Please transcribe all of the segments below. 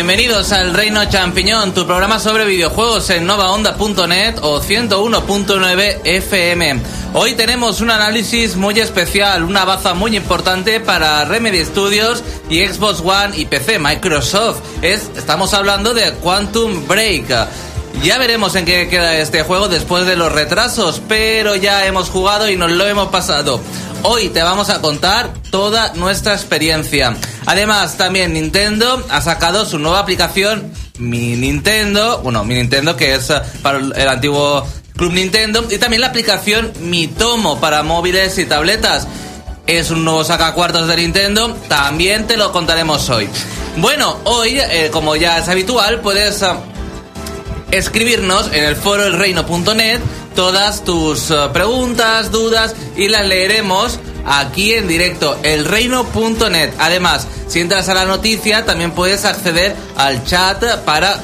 Bienve- Bienvenidos al Reino Champiñón, tu programa sobre videojuegos en novaonda.net o 101.9 FM. Hoy tenemos un análisis muy especial, una baza muy importante para Remedy Studios y Xbox One y PC Microsoft. Es, estamos hablando de Quantum Break. Ya veremos en qué queda este juego después de los retrasos, pero ya hemos jugado y nos lo hemos pasado. Hoy te vamos a contar toda nuestra experiencia. Además, también Nintendo ha sacado su nueva aplicación Mi Nintendo, bueno, Mi Nintendo que es eh, para el antiguo Club Nintendo y también la aplicación Mi Tomo para móviles y tabletas. Es un nuevo sacacuartos de Nintendo, también te lo contaremos hoy. Bueno, hoy, eh, como ya es habitual, puedes eh, escribirnos en el foro elreino.net todas tus eh, preguntas, dudas y las leeremos aquí en directo, elreino.net. Además, si entras a la noticia, también puedes acceder al chat para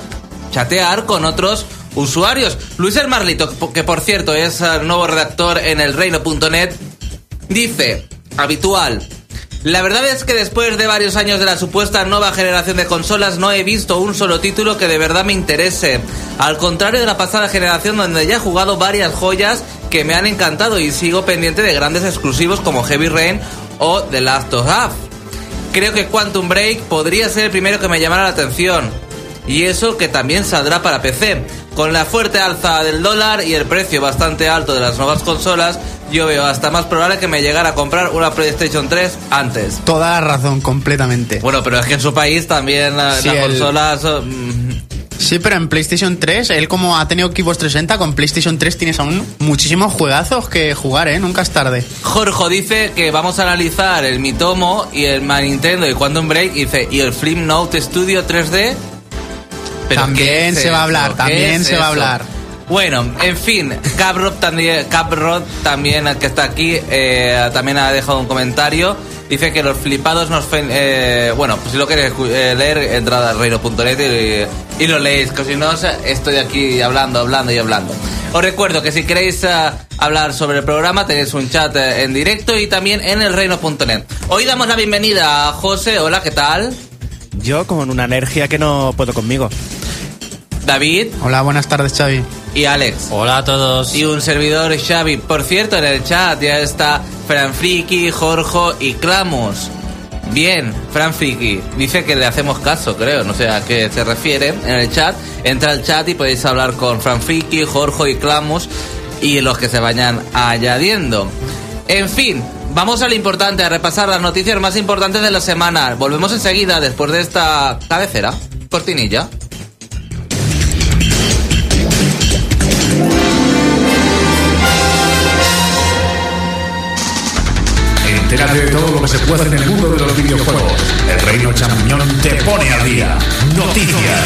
chatear con otros usuarios. Luis El Marlito, que por cierto es eh, nuevo redactor en elreino.net, dice, habitual, la verdad es que después de varios años de la supuesta nueva generación de consolas no he visto un solo título que de verdad me interese. Al contrario de la pasada generación donde ya he jugado varias joyas que me han encantado y sigo pendiente de grandes exclusivos como Heavy Rain o The Last of Us. Creo que Quantum Break podría ser el primero que me llamara la atención. Y eso que también saldrá para PC. Con la fuerte alza del dólar y el precio bastante alto de las nuevas consolas, yo veo hasta más probable que me llegara a comprar una PlayStation 3 antes. Toda la razón, completamente. Bueno, pero es que en su país también Sí, las el- consolas... mm, Sí, pero en PlayStation 3, él como ha tenido Xbox 360, con PlayStation 3 tienes aún muchísimos juegazos que jugar, ¿eh? Nunca es tarde. Jorge dice que vamos a analizar el Mitomo y el My Nintendo y Quantum Break y dice, ¿y el Flip Note Studio 3D? ¿Pero También es se va a hablar, ¿Qué también es se va a hablar. Bueno, en fin, Caprod también, también, que está aquí, eh, también ha dejado un comentario. Dice que los flipados nos... fen- eh, bueno, pues si lo queréis eh, leer, entrad al reino.net y, y lo leéis, que si no, estoy aquí hablando, hablando y hablando. Os recuerdo que si queréis eh, hablar sobre el programa, tenéis un chat en directo y también en el reino.net. Hoy damos la bienvenida a José. Hola, ¿qué tal? Yo con una energía que no puedo conmigo. David Hola, buenas tardes, Xavi. y Alex. Hola a todos. Y un servidor Xavi. Por cierto, en el chat ya está Fran Friki, Jorge y Clamus. Bien, Fran Friki. Dice que le hacemos caso, creo. No sé a qué se refiere en el chat. Entra al chat y podéis hablar con Fran Friki, Jorge y Clamus y los que se vayan añadiendo. En fin, vamos a lo importante, a repasar las noticias más importantes de la semana. Volvemos enseguida después de esta cabecera. Cortinilla. Entérate de todo lo que se puede hacer en el mundo de los videojuegos. El Reino Champiñón te pone al día. Noticias.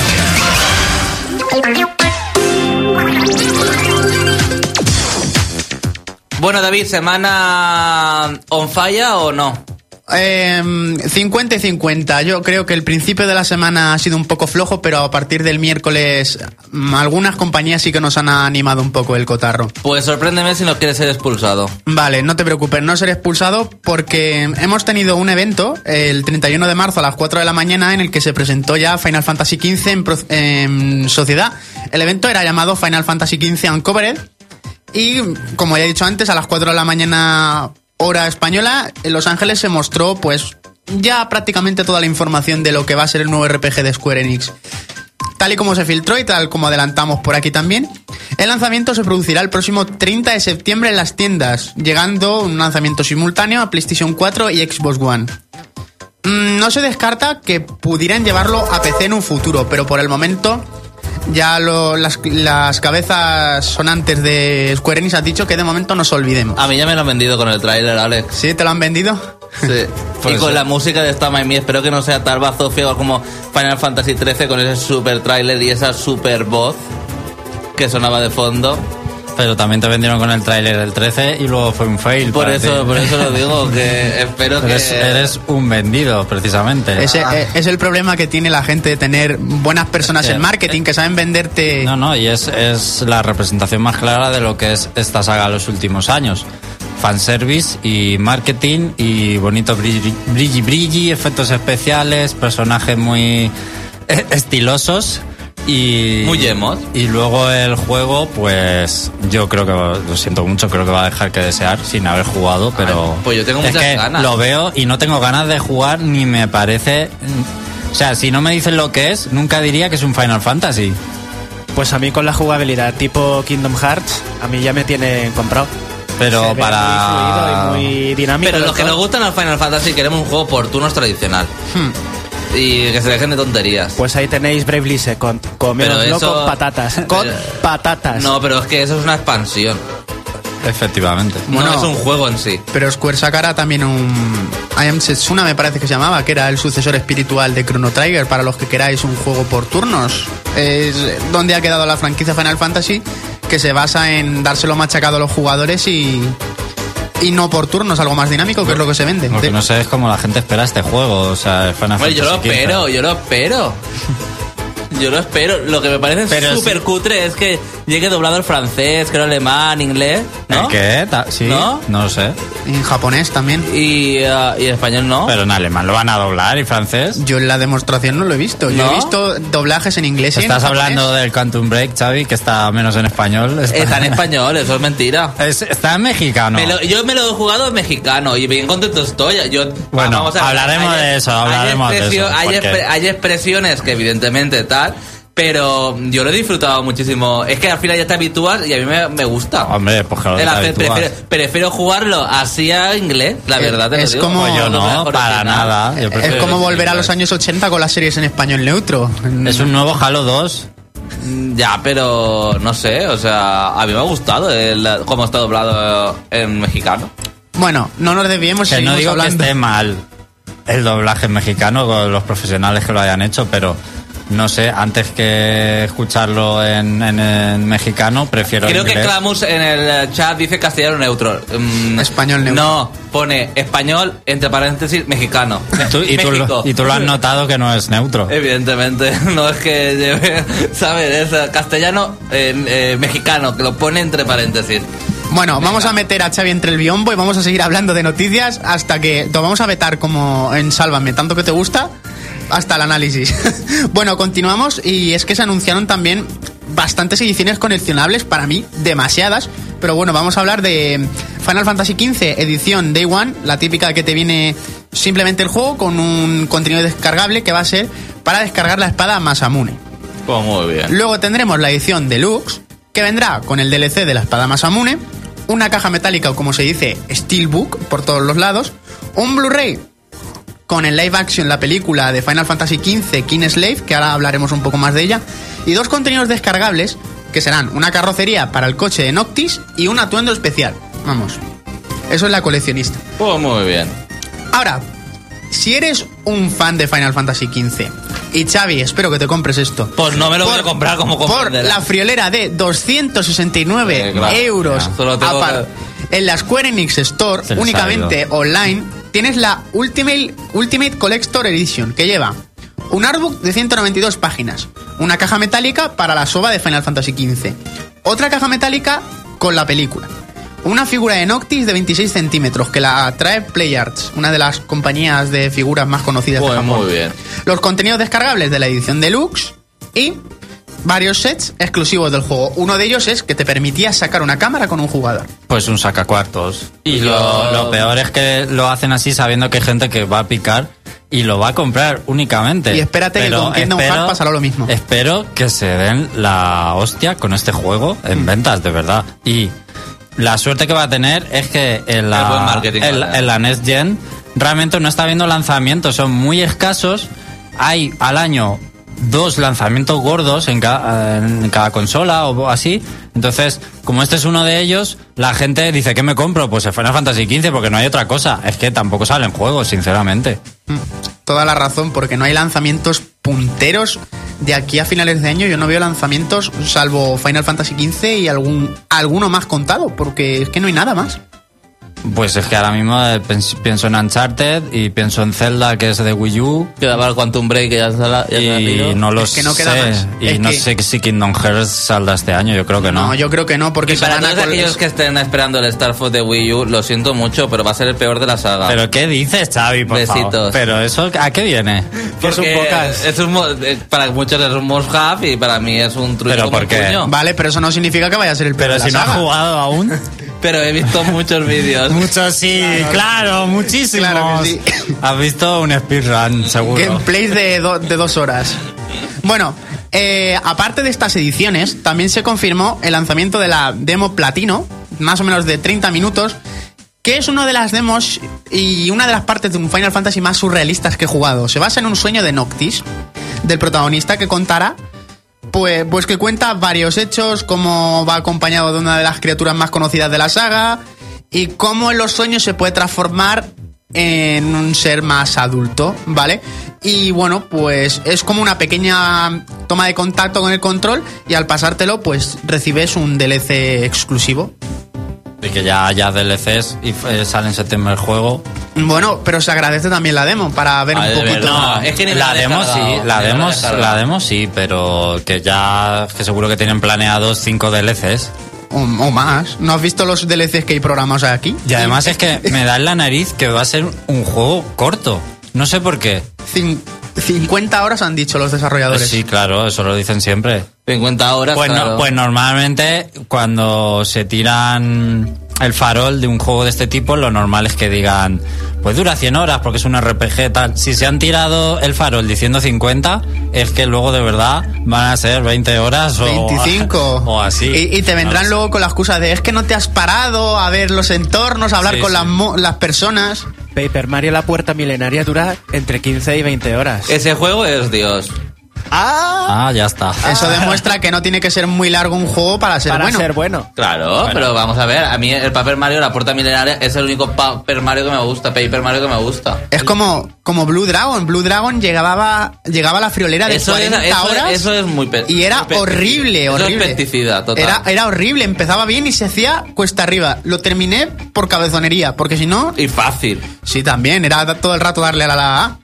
Bueno, David, ¿semana on fire o no? Eh, 50 y 50. Yo creo que el principio de la semana ha sido un poco flojo, pero a partir del miércoles mm, algunas compañías sí que nos han animado un poco el cotarro. Pues sorpréndeme si no quieres ser expulsado. Vale, no te preocupes, no seré expulsado porque hemos tenido un evento el 31 de marzo a las 4 de la mañana en el que se presentó ya Final Fantasy XV en, en sociedad. El evento era llamado Final Fantasy XV Uncovered y, como ya he dicho antes, a las 4 de la mañana hora española, en Los Ángeles se mostró pues ya prácticamente toda la información de lo que va a ser el nuevo RPG de Square Enix. Tal y como se filtró y tal como adelantamos por aquí también, el lanzamiento se producirá el próximo 30 de septiembre en las tiendas, llegando un lanzamiento simultáneo a PlayStation 4 y Xbox One. Mm, No se descarta que pudieran llevarlo a PC en un futuro, pero por el momento ya lo- las, las cabezas sonantes de Square Enix han dicho que de momento nos olvidemos. A mí ya me lo han vendido con el tráiler, Alex. ¿Sí? ¿Te lo han vendido? Sí. y con la música de Esta My Me, espero que no sea tal bazofia como Final Fantasy XIII con ese super tráiler y esa super voz que sonaba de fondo. Pero también te vendieron con el tráiler del 13 y luego fue un fail. Por para eso, ti. por eso lo digo, que espero que... Eres, eres un vendido, precisamente. Ese eh, es el problema que tiene la gente de tener buenas personas Es que- en marketing que saben venderte. No, no, y es, es la representación más clara de lo que es esta saga los últimos años. fanservice y marketing y bonito brilli brilli, brilli, efectos especiales, personajes muy eh, estilosos y Muy y luego el juego pues yo creo que lo siento mucho creo que va a dejar que desear sin haber jugado pero pues yo tengo es muchas que ganas. lo veo y no tengo ganas de jugar ni me parece o sea si no me dicen lo que es nunca diría que es un Final Fantasy Pues a mí con la jugabilidad tipo Kingdom Hearts, a mí ya me tienen comprado. pero Se para Muy fluido y muy dinámico. Pero los que nos gustan los Final Fantasy queremos un juego por turnos tradicional. Y que se dejen de tonterías. Pues ahí tenéis Bravely Second. Pero eso- con patatas. Con Pero- patatas. No, pero es que eso es una expansión. efectivamente Bueno. no es un juego en sí. Pero Square sacará también un I Am Setsuna, me parece que se llamaba, que era el sucesor espiritual de Chrono Trigger, para los que queráis un juego por turnos. Es donde ha quedado la franquicia Final Fantasy, que se basa en dárselo machacado a los jugadores y, y no por turnos, algo más dinámico, que es lo que se vende. lo que no sé es cómo la gente espera este juego o sea Final Hombre, yo lo Fantasy espero, yo lo espero. Yo lo espero. Lo que me parece súper sí. cutre es que llegue doblado el francés, creo alemán, inglés, ¿no? ¿El qué? ¿Sí? ¿No? No lo sé. En japonés también. Y, ah, y español no. Pero en alemán lo van a doblar y francés. Yo en la demostración no lo he visto. Yo ¿No? he visto doblajes en inglés y en Estás japonés. hablando del Quantum Break, Xavi, que está menos en español. Está en español, eso es mentira. Es- está en mexicano. Me lo- yo me lo he jugado en mexicano y bien contento estoy. Yo, Bueno, vamos a hablaremos de eso, hablaremos de eso, Hay, porque- expre- hay expresiones que evidentemente tal, pero yo lo he disfrutado muchísimo. Es que al final ya te habitúas y a mí me, me gusta. Hombre, pues claro hacer- prefiero, prefiero jugarlo así a inglés, la verdad. te lo es digo. como- Pues yo no, para nada. Yo Es como volver a los años 80 con las series en español neutro. Es un nuevo Halo 2. Mm, Ya, pero no sé, o sea, a mí me ha gustado el, cómo está doblado en mexicano. Bueno, no nos desviemos Que no digo hablando. que esté mal el doblaje en mexicano con los profesionales que lo hayan hecho, pero no sé, antes que escucharlo en, en- en mexicano, prefiero Creo que inglés. Clamus en el chat dice castellano neutro. Mm, Español neutro. No, pone español, entre paréntesis, mexicano. Tú- y, tú, lo- y tú lo has notado que no es neutro. Evidentemente, no es que lleve, ¿sabes? Es castellano, eh, eh, mexicano, que lo pone entre paréntesis. Bueno, vamos a meter a Xavi entre el biombo y vamos a seguir hablando de noticias hasta que te vamos a vetar como en Sálvame, tanto que te gusta, hasta el análisis. bueno, continuamos y es que se anunciaron también bastantes ediciones coleccionables, para mí, demasiadas. Pero bueno, vamos a hablar de Final Fantasy XV, edición Day One, la típica que te viene simplemente el juego con un contenido descargable que va a ser para descargar la espada Masamune. Pues muy bien. Luego tendremos la edición deluxe, que vendrá con el DLC de la espada Masamune, una caja metálica o como se dice, Steelbook por todos los lados, un Blu-ray con el live action, la película de Final Fantasy XV, King Slave, que ahora hablaremos un poco más de ella, y dos contenidos descargables, que serán una carrocería para el coche de Noctis y un atuendo especial. Vamos, eso es la coleccionista. Pues muy bien. Ahora, si eres un fan de Final Fantasy XV, y Xavi, espero que te compres esto. Pues no me lo voy a comprar como Por la friolera de 269 Eh, claro, euros ya. Solo tengo apar- en la Square Enix Store, únicamente online, tienes la Ultimate, Ultimate Collector Edition, que lleva un artbook de 192 páginas, una caja metálica para la soba de Final Fantasy XV, otra caja metálica con la película, una figura de Noctis de 26 centímetros que la trae PlayArts, una de las compañías de figuras más conocidas de Pues Japón. muy bien. Los contenidos descargables de la edición deluxe y varios sets exclusivos del juego. Uno de ellos es que te permitía sacar una cámara con un jugador. Pues un sacacuartos. Y lo, lo peor es que lo hacen así sabiendo que hay gente que va a picar y lo va a comprar únicamente. Y espérate que con Kingdom Hearts pasará lo mismo. Espero que se den la hostia con este juego Mm. en ventas, de verdad. Y la suerte que va a tener es que en la, en, en la Next Gen realmente no está habiendo lanzamientos, son muy escasos. Hay al año dos lanzamientos gordos en, ca- en cada consola o así. Entonces, como este es uno de ellos, la gente dice, ¿qué me compro? Pues el Final Fantasy XV porque no hay otra cosa. Es que tampoco salen juegos, sinceramente. Mm, Toda la razón, porque no hay lanzamientos punteros de aquí a finales de año. Yo no veo lanzamientos salvo Final Fantasy XV y algún alguno más contado, porque es que no hay nada más. Pues es que ahora mismo eh, pienso en Uncharted y pienso en Zelda, que es de Wii U. Quedaba el Quantum Break que ya, sala- ya Y no lo Es que no queda sé. más. Y Es no que- sé si Kingdom Hearts saldrá este año, yo creo que no. No, yo creo que no, porque Y para todos col- aquellos que estén esperando el Star Fox de Wii U, lo siento mucho, pero va a ser el peor de la saga. ¿Pero qué dices, Xavi, por favor? Besitos. ¿Pero eso a qué viene? Que es un Porque podcast. es un mo- eh, para muchos es un must have y para mí es un truco ¿Pero por qué? puño. Vale, pero eso no significa que vaya a ser el peor Pero de la si no has saga. jugado aún. Pero he visto muchos vídeos. Muchos sí, claro, muchísimos. Claro que sí. Has visto un speedrun, seguro. Gameplays de, do- de dos horas. Bueno, eh, aparte de estas ediciones, también se confirmó el lanzamiento de la demo platino, más o menos de 30 minutos, que es una de las demos y una de las partes de un Final Fantasy más surrealistas que he jugado. Se basa en un sueño de Noctis, del protagonista que contará pues, pues que cuenta varios hechos, cómo va acompañado de una de las criaturas más conocidas de la saga y cómo en los sueños se puede transformar en un ser más adulto, ¿vale? Y bueno, pues es como una pequeña toma de contacto con el control y al pasártelo pues recibes un DLC exclusivo. Y que ya haya DLCs y eh, sale en septiembre el juego. Bueno, pero se agradece también la demo para ver un de poquito. No, es que ni la la demo sí, la demo, la demo sí, pero que ya, que seguro que tienen planeados cinco DLCs. O, o más. ¿No has visto los DLCs que hay programados aquí? Y además es que me da en la nariz que va a ser un juego corto. No sé por qué. Cin- 50 horas han dicho los desarrolladores. Sí, claro, eso lo dicen siempre. 50 horas, Pues, no- pues normalmente cuando se tiran el farol de un juego de este tipo, lo normal es que digan, pues dura 100 horas porque es un RPG tal. Si se han tirado el farol diciendo 50, es que luego de verdad van a ser 20 horas o 25 o así. y, y te vendrán No lo sé. luego con la excusa de es que no te has parado a ver los entornos a hablar Sí, con sí. Las, mo- las personas Paper Mario La Puerta Milenaria dura entre 15 y 20 horas. Ese juego es Dios. ¡Ah! Ah, ya está. eso demuestra que no tiene que ser muy largo un juego para ser Para bueno ser bueno. Claro, pero vamos a ver, a mí el Paper Mario, la puerta milenaria, es el único Paper Mario que me gusta, Paper Mario que me gusta. es como como Blue Dragon Blue Dragon llegaba llegaba a la friolera de Eso es, 40 eso, horas eso es muy y era muy pe- horrible eso horrible es pesticida, total. era, era horrible empezaba bien y se hacía cuesta arriba lo terminé por cabezonería porque si no Y fácil. Sí, también, era todo el rato darle a la, la A.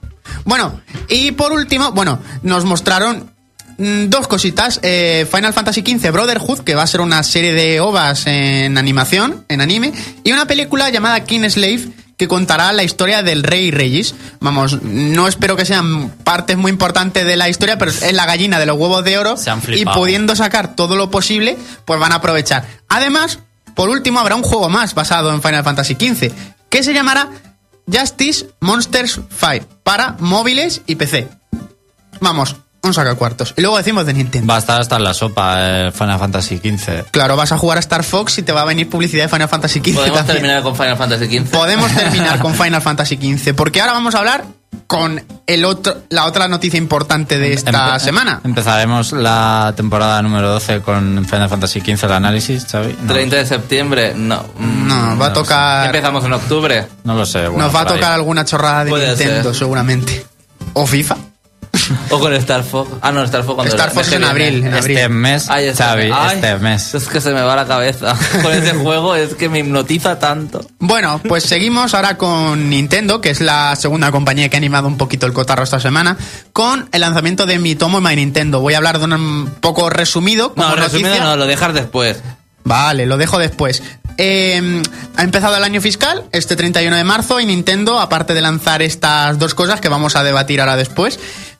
Bueno, y por último, bueno, nos mostraron mm, dos cositas. Eh, Final Fantasy XV Brotherhood, que va a ser una serie de ovas en animación, en anime, y una película llamada King Slave, que contará la historia del rey Regis. Vamos, no espero que sean partes muy importantes de la historia, pero es la gallina de los huevos de oro. Se han y pudiendo sacar todo lo posible, pues van a aprovechar. Además, por último, habrá un juego más basado en Final Fantasy XV, que se llamará Justice Monsters 5 para móviles y PC. Vamos, un sacacuartos. Y luego decimos de Nintendo. Va a estar hasta en la sopa eh, Final Fantasy XV. Claro, vas a jugar a Star Fox y te va a venir publicidad de Final Fantasy XV. Podemos también. terminar con Final Fantasy XV. Podemos terminar con Final Fantasy XV, porque ahora vamos a hablar con el otro, la otra noticia importante de esta Empe- semana. Empezaremos la temporada número 12 con Final Fantasy XV, el análisis, Xavi. No, 30 de septiembre, no. Mm, No, va a tocar. Empezamos en octubre. no lo sé. bueno, Nos va a ahí. tocar alguna chorrada de Puede Nintendo, ser. seguramente. O FIFA. O con Star Fox. Ah, no, Star Fox cuando Star Fox en abril, en abril. Este mes, Ay, este Xavi. Ay, este mes. Es que se me va la cabeza. Con ese juego es que me hipnotiza tanto. Bueno, pues seguimos ahora con Nintendo, que es la segunda compañía que ha animado un poquito el cotarro esta semana, con el lanzamiento de mi tomo My Nintendo. Voy a hablar de un poco resumido. como No, resumido noticia. no, lo dejas después. Vale, lo dejo después. Eh, ha empezado el año fiscal, este 31 de marzo, y Nintendo, aparte de lanzar estas dos cosas que vamos a debatir ahora después,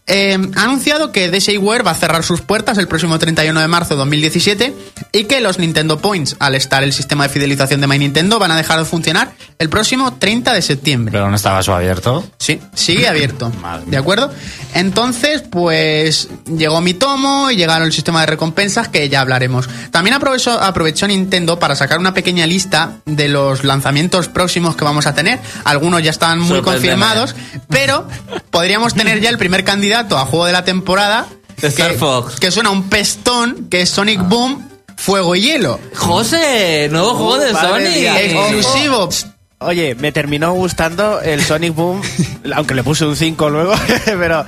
eh, ha anunciado que DSiWare va a cerrar sus puertas el próximo 31 de marzo de 2017 y que los Nintendo Points, al estar el sistema de fidelización de My Nintendo, van a dejar de funcionar el próximo 30 de septiembre. Pero no estaba eso abierto. Sí, sigue abierto. Madre. ¿De acuerdo? Entonces, pues llegó mi tomo y llegaron el sistema de recompensas que ya hablaremos. También aprovechó, aprovechó Nintendo para sacar una pequeña lista de los lanzamientos próximos que vamos a tener. Algunos ya están muy confirmados, pero podríamos tener ya el primer candidato a juego de la temporada. Star que, Fox. que suena un pestón, que es Sonic Boom, Fuego y Hielo. José, nuevo juego de madre Sony. mía. Exclusivo. Oye, me terminó gustando el Sonic Boom, aunque le puse un 5 luego, pero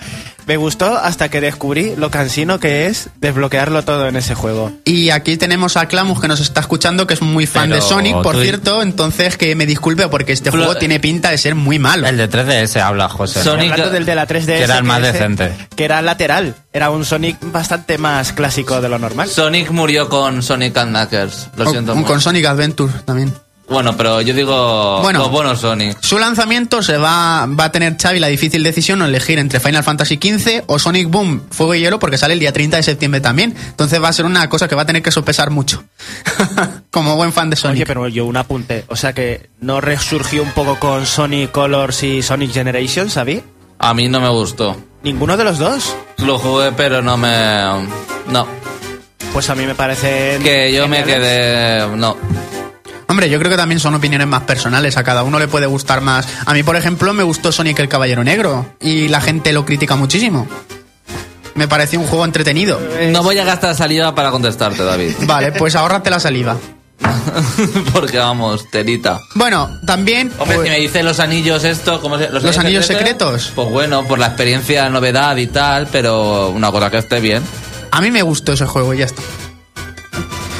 Me gustó hasta que descubrí lo cansino que es desbloquearlo todo en ese juego. Y aquí tenemos a Clamus que nos está escuchando, que es muy fan Pero de Sonic, por tú- cierto, entonces que me disculpe porque este juego tiene pinta de ser muy malo. El de 3DS habla, José. Sonic- Hablando del de la 3DS. Que era el más ese- decente. Que era lateral. Era un Sonic bastante más clásico de lo normal. Sonic murió con Sonic and Knuckles. Lo O- siento. con mucho. Sonic Adventure también. Bueno, pero yo digo. Bueno. Los buenos Sonic. Su lanzamiento se va, va a tener Xavi la difícil decisión o elegir entre Final Fantasy XV o Sonic Boom Fuego y Hielo porque sale el día 30 de septiembre también. Entonces va a ser una cosa que va a tener que sopesar mucho. Como buen fan de Sonic. Oye, pero yo un apunte. O sea que no resurgió un poco con Sonic Colors y Sonic Generations, ¿sabí? A mí no me gustó. ¿Ninguno de los dos? Lo jugué, pero no me. No. Pues a mí me parece... Que yo me quedé. No. Hombre, yo creo que también son opiniones más personales. A cada uno le puede gustar más. A mí, por ejemplo, me gustó Sonic el Caballero Negro. Y la gente lo critica muchísimo. Me pareció un juego entretenido. No voy a gastar saliva para contestarte, David. Vale, pues ahórrate la saliva. Porque vamos, telita. Bueno, también. Hombre, pues, si me dices los anillos esto, ¿cómo se, ¿Los anillos secretos? Pues bueno, por la experiencia, novedad y tal, pero una cosa que esté bien. A mí me gustó ese juego y ya está.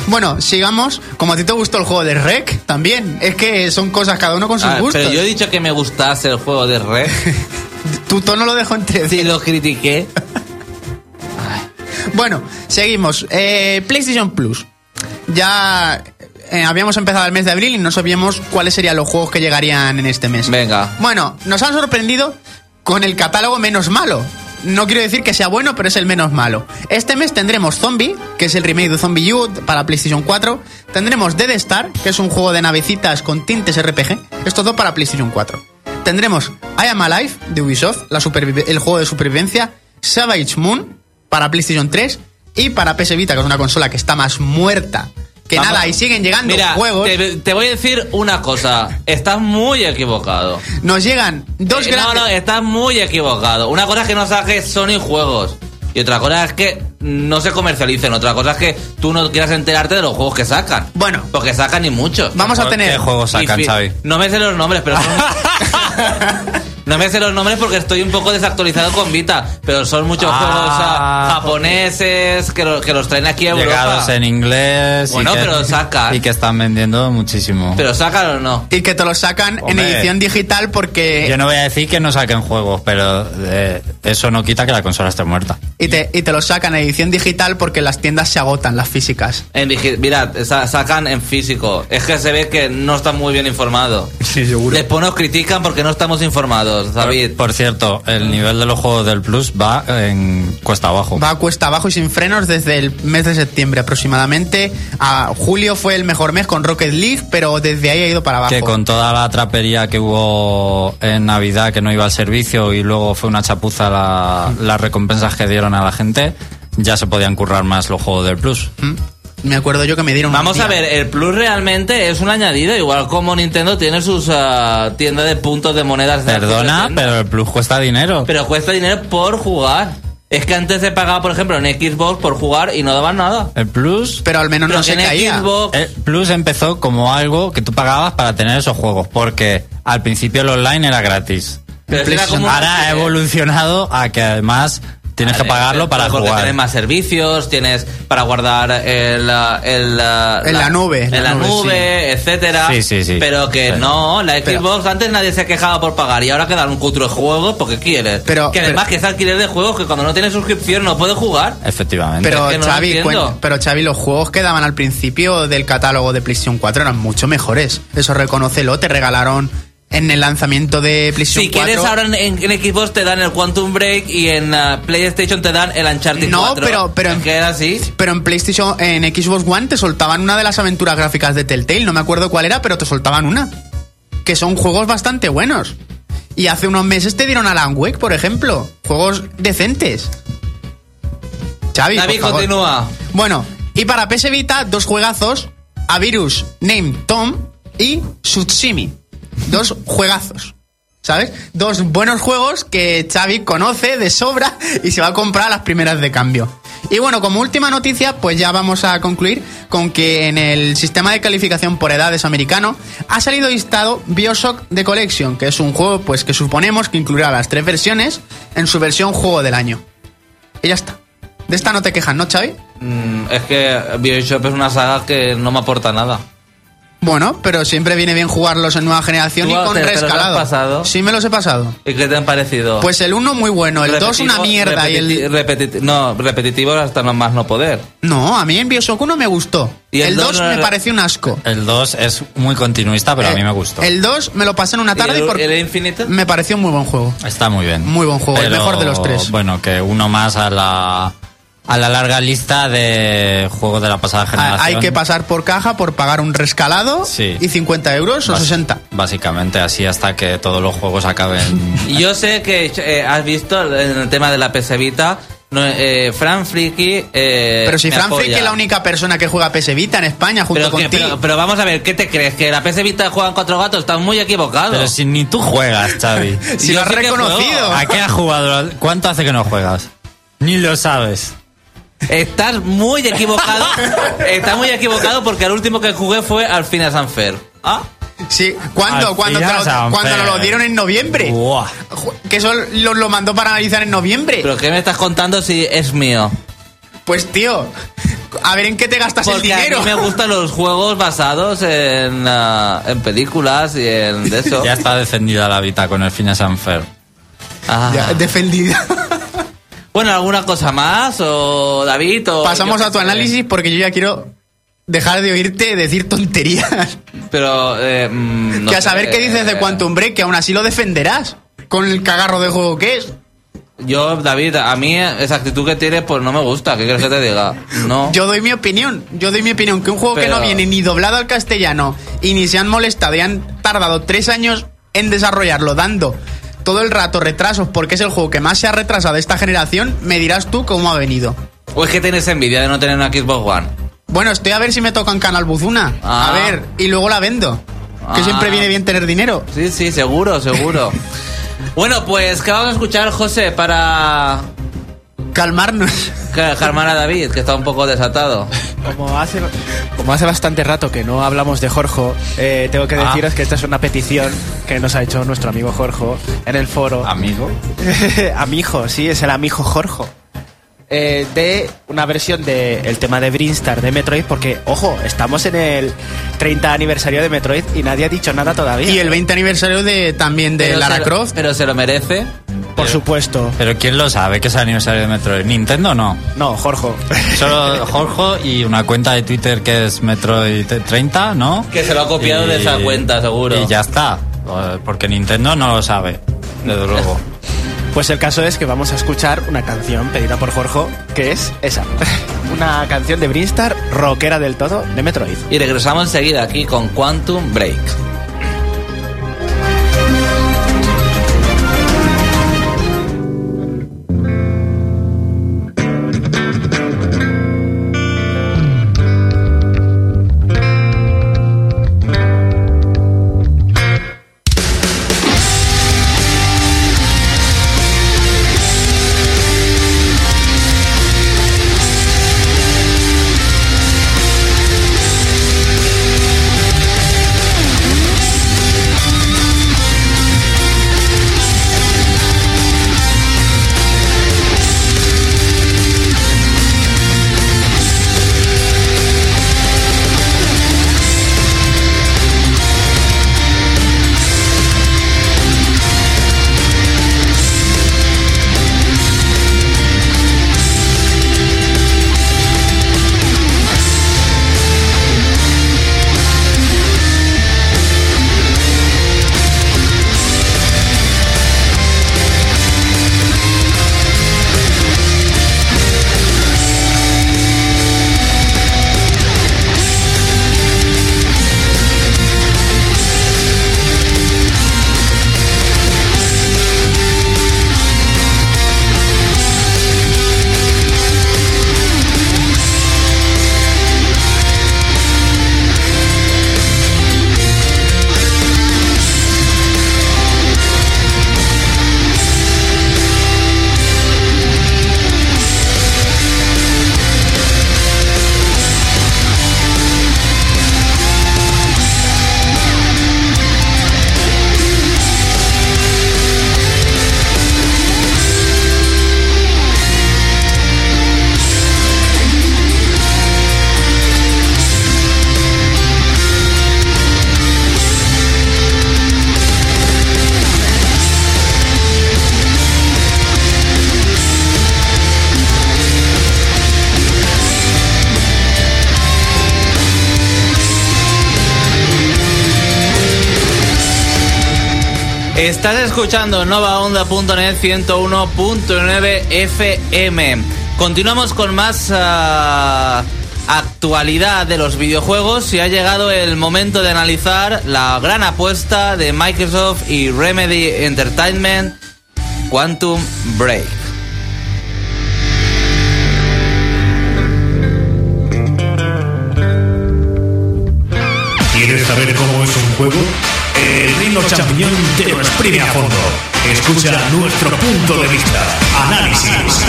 Bueno, sigamos. Como a ti te gustó el juego de Rec, también. Es que son cosas cada uno con sus gustos. pero yo he dicho que me gustase el juego de Red. Tu tono lo dejo entre si lo critiqué. Bueno, seguimos. Eh, PlayStation Plus. Ya eh, habíamos empezado el mes de abril y no sabíamos cuáles serían los juegos que llegarían en este mes. Venga. Bueno, nos han sorprendido con el catálogo menos malo. No quiero decir que sea bueno, pero es el menos malo. Este mes tendremos Zombie, que es el remake de Zombie U para PlayStation 4. Tendremos Dead Star, que es un juego de navecitas con tintes RPG. Esto todo para PlayStation 4. Tendremos I Am Alive de Ubisoft, el juego de supervivencia. Savage Moon para PlayStation 3. Y para PS Vita, que es una consola que está más muerta que Vamos. nada. Y siguen llegando Mira, juegos. te, te voy a decir una cosa. Estás muy equivocado. Nos llegan dos Eh, no, grandes... no, estás muy equivocado. Una cosa es que no saques Sony juegos. Y otra cosa es que no se comercialicen. Otra cosa es que tú no quieras enterarte de los juegos que sacan. Bueno. Porque sacan y muchos. Vamos a ¿Qué tener... juegos Y sacan, Xavi? No me sé los nombres, pero son... No me sé los nombres porque estoy un poco desactualizado con Vita, pero son muchos Ah. juegos ah, japoneses que, lo- que los traen aquí a Europa. Llegados en inglés. y Bueno, que- pero sacan. Y que están vendiendo muchísimo. Pero sacan o no. Y que te lo sacan en edición digital porque... Yo no voy a decir que no saquen juegos, pero eh, eso no quita que la consola esté muerta. Y te, y te lo sacan en edición digital porque las tiendas se agotan, las físicas. En Mirad, sa- sacan en físico. Es que se ve que no están muy bien informados. Sí, seguro. Después nos critican porque no estamos informados, David. Por cierto, el nivel de los juegos del Plus va en cuesta abajo. Va a cuesta abajo y sin frenos desde el mes de septiembre aproximadamente. A julio fue el mejor mes con Rocket League, pero desde ahí ha ido para abajo. Que con toda la trapería que hubo en Navidad que no iba al servicio y luego fue una chapuza la- las recompensas que dieron a la gente, ya se podían currar más los juegos del Plus. ¿Mm? Me acuerdo yo que me dieron... Vamos a ver, el Plus realmente es un añadido, igual como Nintendo tiene sus ah, tiendas de puntos de monedas. de Perdona, pero el Plus cuesta dinero. Pero cuesta dinero por jugar. Es que antes se pagaba, por ejemplo, en Xbox por jugar y no daban nada. El Plus Pero al menos Pero no se caía. Xbox- El Plus empezó como algo que tú pagabas para tener esos juegos, porque al principio el online era gratis. Pero era como Ahora ha evolucionado a que además tienes que pagarlo para porque jugar. Tienes más servicios, tienes para guardar el, el, En la nube, en la la nube, nube, etcétera. Sí, sí, sí. Pero que Sí. no, la Xbox Pero- antes nadie se quejaba por pagar y ahora quedan un cutro de juegos porque quieres. Pero- que además pero- que es alquiler de juegos que cuando no tienes suscripción no puedes jugar. Efectivamente. Pero Es que no lo Xavi, pero Xavi, los juegos que daban al principio del catálogo de PlayStation 4 eran mucho mejores. Eso reconócelo, te regalaron en el lanzamiento de PlayStation Si 4. quieres ahora en, en- en Xbox te dan el Quantum Break y en ah, PlayStation te dan el Uncharted No, 4. pero- pero- que era así. Pero en PlayStation, en Xbox One te soltaban una de las aventuras gráficas de Telltale, no me acuerdo cuál era, pero te soltaban una. Que son juegos bastante buenos. Y hace unos meses te dieron Alan Wake, por ejemplo. Juegos decentes. Xavi, por David, favor. continúa. Bueno, y para PS Vita, dos juegazos. A Virus Name Tom y Tsutsimi. Dos juegazos. ¿Sabes? Dos buenos juegos que Xavi conoce de sobra y se va a comprar a las primeras de cambio. Y bueno, como última noticia, pues ya vamos a concluir con que en el sistema de calificación por edades americano ha salido listado Bioshock The Collection, que es un juego pues que suponemos que incluirá las tres versiones en su versión juego del año. Y ya está. De esta no te quejas, ¿no, Xavi? Mm, es que Bioshock es una saga que no me aporta nada. Bueno, pero siempre viene bien jugarlos en nueva generación ¿Tú y con te- te rescalado. pasado? Sí, me los he pasado. ¿Y qué te han parecido? Pues el uno muy bueno, el 2 una Repetitivo- mierda y el... repetiti- no, repetitivo hasta no más no poder. No, a mí en Bioshock 1 me gustó. ¿Y el el dos 2 no me era- pareció un asco. El 2 es muy continuista, pero a mí me gustó. El 2 me lo pasé en una tarde ¿Y el- porque el Infinite? me pareció un muy buen juego. Está muy bien. Muy buen juego, el mejor de los tres. Bueno, que uno más a la, a la larga lista de juegos de la pasada Ah, generación. Hay que pasar por caja por pagar un rescalado Sí. y 50 euros o Bas- 60. Básicamente, así hasta que todos los juegos acaben. Yo sé que eh, has visto en el tema de la PS Vita, no, eh, Fran Friki. eh, Pero si me Fran apoya. Friki es la única persona que juega PS Vita en España junto Pero, que- contigo. pero, pero vamos a ver, ¿qué te crees? ¿Que la PS Vita juegan cuatro gatos? Estás muy equivocado. Pero si ni tú juegas, Xavi. Si yo lo has sí reconocido. ¿A qué has jugado? ¿Cuánto hace que no juegas? Ni lo sabes. Estás muy equivocado. Estás muy equivocado porque el último que jugué fue al Final Sanfer. Ah, Sí, ¿cuándo? ¿Cuándo, te final, lo, Sanfer. cuando nos lo dieron en noviembre? Que eso lo, lo mandó para analizar en noviembre. ¿pero qué me estás contando si es mío? Pues tío, a ver en qué te gastas el Porque a mí dinero. me gustan los juegos basados en, ah, en películas y en de eso. Ya está defendida la Vita con el Fines Unfair. Ah. Ya, defendida. Bueno, ¿alguna cosa más? ¿O David? O Pasamos a tu análisis porque yo ya quiero dejar de oírte decir tonterías. Pero, eh, mm, no que a sé, saber qué dices de Quantum Break, que aún así lo defenderás. Con el cagarro de juego que es. Yo, David, a mí esa actitud que tienes, pues no me gusta. ¿Qué quieres que te diga? No. Yo doy mi opinión. Yo doy mi opinión. Que un juego que no viene ni doblado al castellano y ni se han molestado y han tardado tres años en desarrollarlo, dando todo el rato retrasos porque es el juego que más se ha retrasado de esta generación, me dirás tú cómo ha venido. ¿O es que tienes envidia de no tener una Xbox One? Bueno, estoy a ver si me toca en Canal Buzuna. Ah. A ver, y luego la vendo. Que Ah. siempre viene bien tener dinero. Sí, sí, seguro, seguro. bueno, pues, ¿qué vamos a escuchar, José, para Calmarnos. ca- calmar a David, que está un poco desatado? Como hace, como hace bastante rato que no hablamos de Jorge, eh, tengo que Ah. deciros que esta es una petición que nos ha hecho nuestro amigo Jorge en el foro. Amigo. amigo, sí, es el amigo Jorge. Eh, de una versión del tema de Brinstar de Metroid, porque, ojo, estamos en el 30 aniversario de Metroid y nadie ha dicho nada todavía. Y el 20 aniversario de también de Pero Lara lo- Croft. Pero se lo merece. Por supuesto. Pero ¿quién lo sabe que es el aniversario de Metroid? ¿Nintendo no? No, Jorge. Solo Jorge y una cuenta de Twitter que es Metroid 30, ¿no? Que se lo ha copiado de esa cuenta, seguro. Y ya está. Porque Nintendo no lo sabe, desde luego. Pues el caso es que vamos a escuchar una canción pedida por Jorge, que es esa. Una canción de Brinstar, rockera del todo, de Metroid. Y regresamos enseguida aquí con Quantum Break. Estás escuchando novaonda.net 101.9 FM. Continuamos con más ah, actualidad de los videojuegos y ha llegado el momento de analizar la gran apuesta de Microsoft y Remedy Entertainment, Quantum Break. ¿Quieres saber cómo es un juego? El Reino Champiñón te lo exprime a fondo. Escucha nuestro punto de vista. Análisis.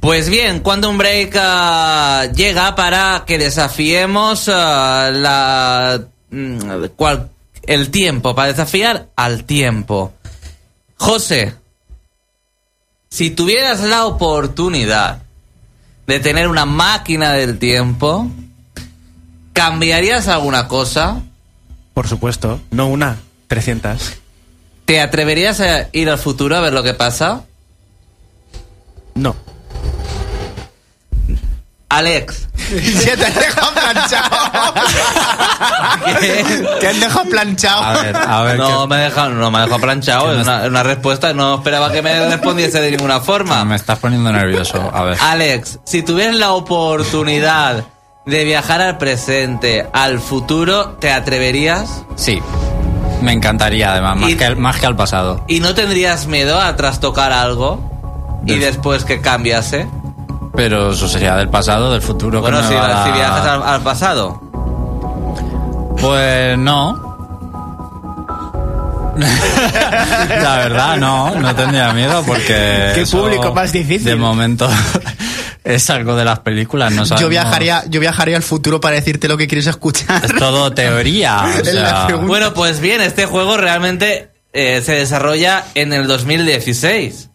Pues bien, Quantum Break ah, llega para que desafiemos ah, la, mm, cual- el tiempo, para desafiar al tiempo. José, si tuvieras la oportunidad de tener una máquina del tiempo, ¿cambiarías alguna cosa? Por supuesto. No una, 300. ¿Te atreverías a ir al futuro a ver lo que pasa? No. Alex, Se te han dejado planchado. Te han dejado planchado. A ver, a ver. no qué- me ha dejado, no me ha dejado planchado, es una, una respuesta, no esperaba que me respondiese de ninguna forma. Me estás poniendo nervioso. A ver. Alex, si tuvieras la oportunidad de viajar al presente, al futuro, ¿te atreverías? Sí. Me encantaría, además, más, Y- que, más que al pasado. ¿Y no tendrías miedo a trastocar algo y después que cambiase? Pero eso sería del pasado, del futuro. que Bueno, si, va a- si viajas al, al pasado. Pues no. La verdad, no, no tendría miedo porque. Qué público más difícil. De momento es algo de las películas, no sabemos. Yo viajaría, yo viajaría al futuro para decirte lo que quieres escuchar. Es todo teoría. o Es la sea. Bueno, pues bien, este juego realmente eh, se desarrolla en el 2016.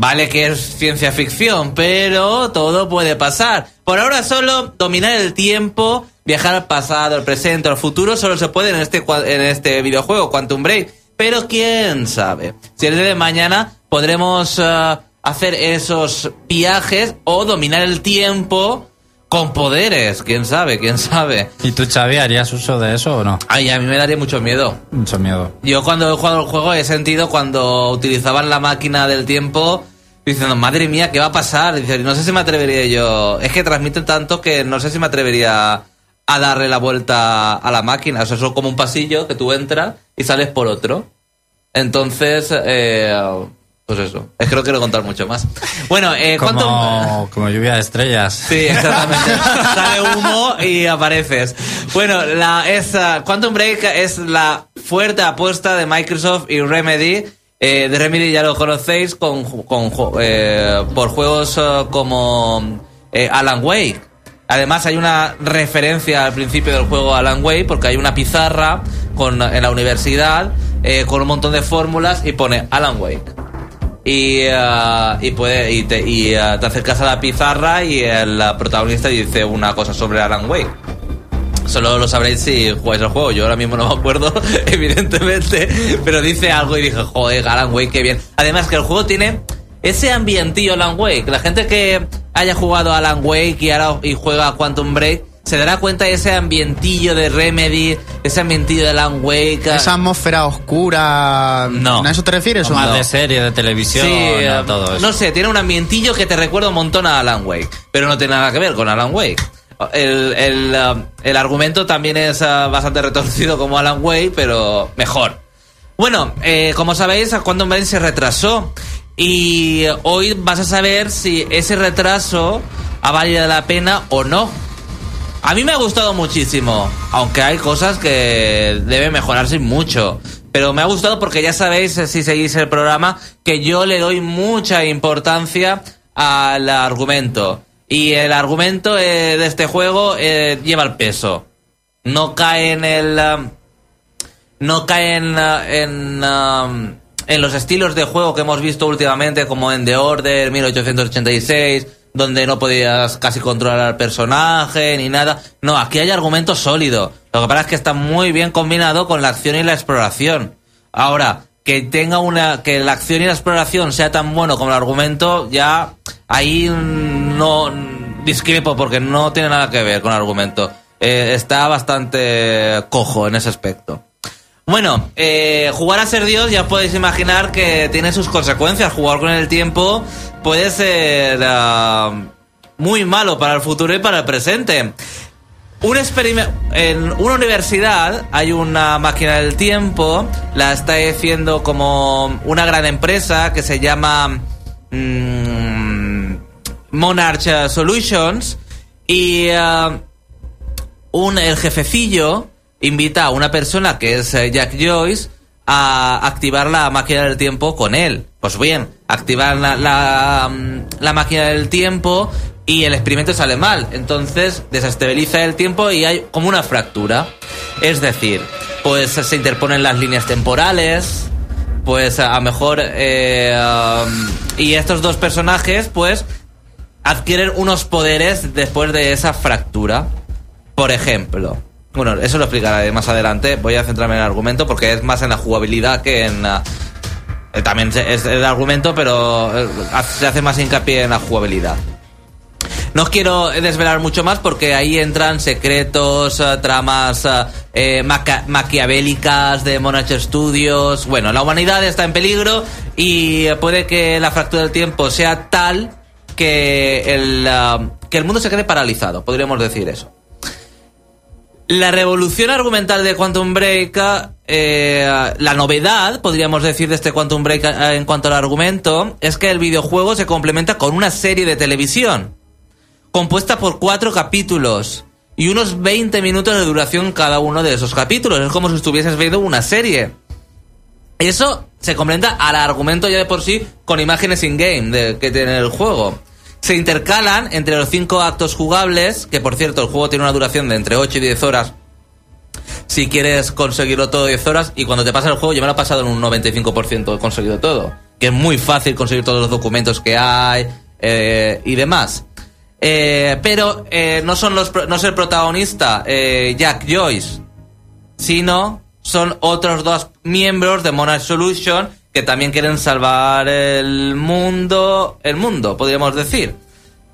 Vale que es ciencia ficción, pero todo puede pasar. Por ahora solo dominar el tiempo, viajar al pasado, al presente, al futuro, solo se puede en este, en este videojuego, Quantum Break. Pero quién sabe, si el día de mañana podremos eh, hacer esos viajes o dominar el tiempo con poderes, quién sabe, quién sabe. ¿Y tú, Xavi, harías uso de eso o no? Ay, a mí me daría mucho miedo. Mucho miedo. Yo cuando he jugado el juego he sentido cuando utilizaban la máquina del tiempo diciendo, madre mía, ¿qué va a pasar? Dice, no sé si me atrevería yo. Es que transmiten tanto que no sé si me atrevería a darle la vuelta a la máquina. O sea, eso es como un pasillo que tú entras y sales por otro. Entonces, eh, pues eso. Es que no quiero contar mucho más. Bueno, eh, ¿cuánto...? Como, como lluvia de estrellas. Sí, exactamente. Sale humo y apareces. Bueno, la, es, ah, Quantum Break es la fuerte apuesta de Microsoft y Remedy. Eh, de Remedy ya lo conocéis con, con, eh, por juegos eh, como eh, Alan Wake. Además hay una referencia al principio del juego Alan Wake porque hay una pizarra con, en la universidad eh, con un montón de fórmulas y pone Alan Wake y, ah, y puede y te, y, ah, te acercas a la pizarra y el protagonista dice una cosa sobre Alan Wake. Solo lo sabréis si jugáis el juego. Yo ahora mismo no me acuerdo, evidentemente, pero dice algo y dije, joder, Alan Wake, qué bien. Además que el juego tiene ese ambientillo Alan Wake. La gente que haya jugado Alan Wake y ahora y juega Quantum Break se dará cuenta de ese ambientillo de Remedy, ese ambientillo de Alan Wake. Esa atmósfera oscura. No. ¿A eso te refieres O o más no? de serie, de televisión, Sí, a eh, todo eso. no sé, tiene un ambientillo que te recuerda un montón a Alan Wake, pero no tiene nada que ver con Alan Wake. El, el, uh, el argumento también es uh, bastante retorcido como Alan Wake, pero mejor. Bueno, eh, como sabéis, Quantum Break se retrasó y hoy vas a saber si ese retraso ha valido la pena o no. A mí me ha gustado muchísimo, aunque hay cosas que deben mejorarse mucho. Pero me ha gustado porque ya sabéis, si seguís el programa, que yo le doy mucha importancia al argumento. Y el argumento eh, de este juego eh, lleva el peso. No cae en el... um, no cae en, uh, um, en los estilos de juego que hemos visto últimamente, como en The Order 1886, donde no podías casi controlar al personaje ni nada. No, aquí hay argumento sólido. Lo que pasa es que está muy bien combinado con la acción y la exploración. Ahora, que tenga una. que la acción y la exploración sea tan bueno como el argumento, ya ahí no discrepo porque no tiene nada que ver con el argumento. Eh, está bastante cojo en ese aspecto. Bueno, eh, jugar a ser Dios ya podéis imaginar que tiene sus consecuencias. Jugar con el tiempo puede ser ah, muy malo para el futuro y para el presente. Un en una universidad hay una máquina del tiempo, la está haciendo como una gran empresa que se llama mm, Monarch Solutions y ah, un el jefecillo invita a una persona que es eh, Jack Joyce a activar la máquina del tiempo con él. Pues bien, activar la, la, mm, máquina del tiempo y el experimento sale mal. Entonces desestabiliza el tiempo y hay como una fractura. Es decir, pues se interponen las líneas temporales, pues a lo mejor... eh, um, y estos dos personajes pues adquieren unos poderes después de esa fractura. Por ejemplo, bueno, eso lo explicaré más adelante. Voy a centrarme en el argumento porque es más en la jugabilidad que en. ah, eh, también es el argumento, pero eh, se hace más hincapié en la jugabilidad. No os quiero desvelar mucho más porque ahí entran secretos, eh, tramas eh, eh, maquiavélicas de Monarch Studios. Bueno, la humanidad está en peligro y puede que la fractura del tiempo sea tal que el, ah, que el mundo se quede paralizado, podríamos decir eso. La revolución argumental de Quantum Break, eh, la novedad, podríamos decir, de este Quantum Break eh, en cuanto al argumento, es que el videojuego se complementa con una serie de televisión, compuesta por cuatro capítulos y unos 20 minutos de duración cada uno de esos capítulos. Es como si estuvieses viendo una serie. Eso se complementa al argumento ya de por sí con imágenes in-game que tiene el juego. Se intercalan entre los cinco actos jugables, que por cierto el juego tiene una duración de entre 8 y 10 horas. Si quieres conseguirlo todo 10 horas, y cuando te pasa el juego, yo me lo he pasado en un 95% he conseguido todo. Que es muy fácil conseguir todos los documentos que hay eh, y demás. Eh, pero eh, no son los no es el protagonista eh, Jack Joyce, sino son otros dos miembros de Monarch Solution que también quieren salvar el mundo, el mundo, podríamos decir.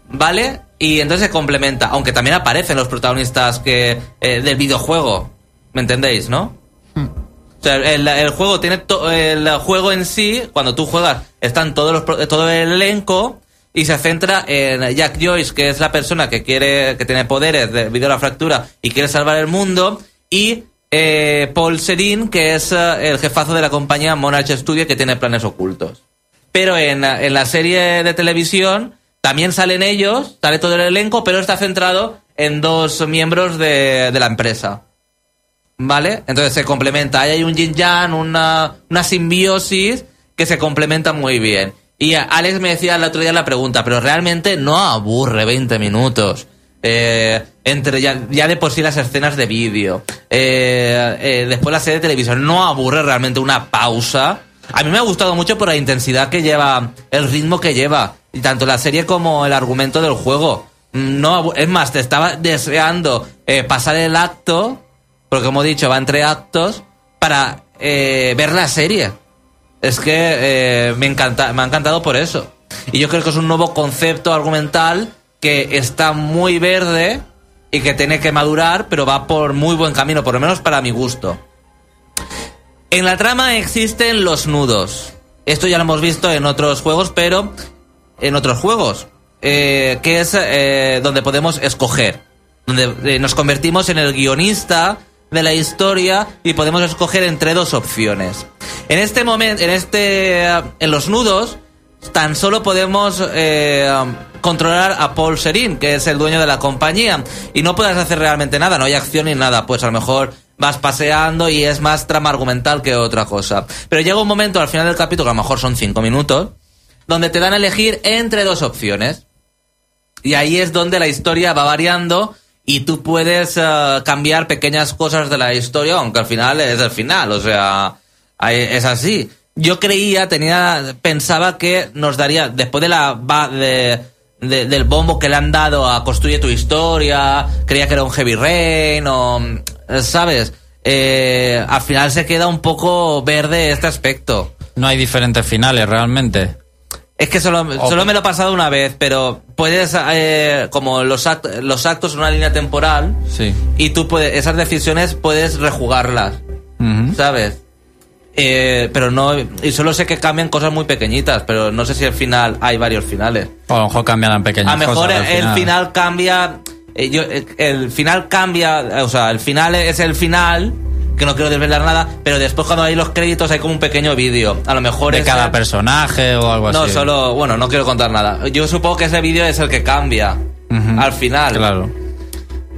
¿Vale? Y entonces se complementa, aunque también aparecen los protagonistas que eh, del videojuego, ¿me entendéis, no? O sea, el, el juego tiene to- el juego en sí, cuando tú juegas, están todos los todo el elenco y se centra en Jack Joyce, que es la persona que quiere que tiene poderes debido a la fractura y quiere salvar el mundo y eh, Paul Serin, que es eh, el jefazo de la compañía Monarch Studio que tiene planes ocultos. Pero en, en la serie de televisión también salen ellos, sale todo el elenco, pero está centrado en dos miembros de, de la empresa. ¿Vale? Entonces se complementa. Ahí hay un yin yang, una, una simbiosis que se complementa muy bien. Y Alex me decía el otro día la pregunta, pero realmente no aburre 20 minutos. Eh, entre ya, ya de por sí las escenas de vídeo. Eh, eh, después la serie de televisión. No aburre realmente una pausa. A mí me ha gustado mucho por la intensidad que lleva, el ritmo que lleva. Y tanto la serie como el argumento del juego. No, es más, te estaba deseando eh, pasar el acto porque como he dicho, va entre actos para eh, ver la serie. Es que me, encanta, me ha encantado por eso. Y yo creo que es un nuevo concepto argumental que está muy verde y que tiene que madurar, pero va por muy buen camino, por lo menos para mi gusto. En la trama existen los nudos. Esto ya lo hemos visto en otros juegos, pero en otros juegos, eh, que es eh, donde podemos escoger, donde eh, nos convertimos en el guionista de la historia y podemos escoger entre dos opciones. En este momento, en este, en los nudos, tan solo podemos eh, controlar a Paul Serin, que es el dueño de la compañía, y no puedes hacer realmente nada, no hay acción ni nada, pues a lo mejor vas paseando y es más trama argumental que otra cosa. Pero llega un momento al final del capítulo, que a lo mejor son cinco minutos, donde te dan a elegir entre dos opciones. Y ahí es donde la historia va variando y tú puedes eh, cambiar pequeñas cosas de la historia, aunque al final es el final, o sea, es así. Yo creía, tenía, pensaba que nos daría, después de la de, de- del bombo que le han dado a construir tu historia, creía que era un heavy rain o, ¿sabes? Eh, al final se queda un poco verde este aspecto. No hay diferentes finales realmente. Es que solo, solo me lo he pasado una vez, pero puedes, eh, como los, act- los actos son una línea temporal, Sí. y tú puedes, esas decisiones puedes rejugarlas. ¿sabes? Eh, pero no, y solo sé que cambian cosas muy pequeñitas, pero no sé si al final hay varios finales. O a lo mejor cambian pequeñas A lo mejor cosas el, al el final cambia. eh, yo, eh, el final cambia. O sea, el final es el final. Que no quiero desvelar nada. Pero después, cuando hay los créditos, hay como un pequeño vídeo. A lo mejor de es cada el- personaje o algo No, así. solo. Bueno, no quiero contar nada. Yo supongo que ese vídeo es el que cambia. Al final. Claro.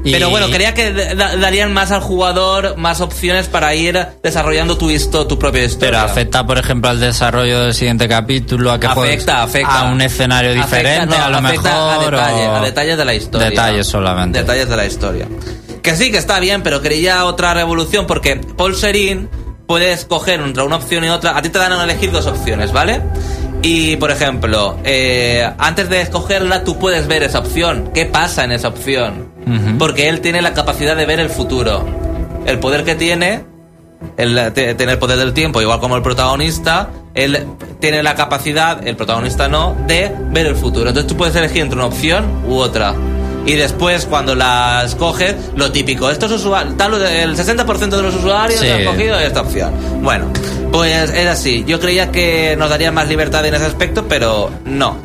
Pero bueno, quería que da- darían más al jugador, más opciones para ir desarrollando tu, histo- tu propia historia. Pero afecta, por ejemplo, al desarrollo del siguiente capítulo, a que Afecta, afecta. a un escenario Afecta, diferente, no, a lo afecta mejor. A, detalle, o- a detalles de la historia. Detalles solamente. Detalles de la historia. Que sí, que está bien, pero quería otra revolución porque Paul Serín puedes escoger entre una opción y otra. A ti te dan a elegir dos opciones, ¿vale? Y, por ejemplo, eh, antes de escogerla, tú puedes ver esa opción. ¿Qué pasa en esa opción? Porque él tiene la capacidad de ver el futuro. El poder que tiene el te- tener poder del tiempo, igual como el protagonista, él tiene la capacidad, el protagonista no, de ver el futuro. Entonces tú puedes elegir entre una opción u otra. Y después, cuando la escoges, lo típico, estos usuarios, tal, el 60% de los usuarios Sí. han escogido esta opción. Bueno, pues es así. Yo creía que nos daría más libertad en ese aspecto, pero no.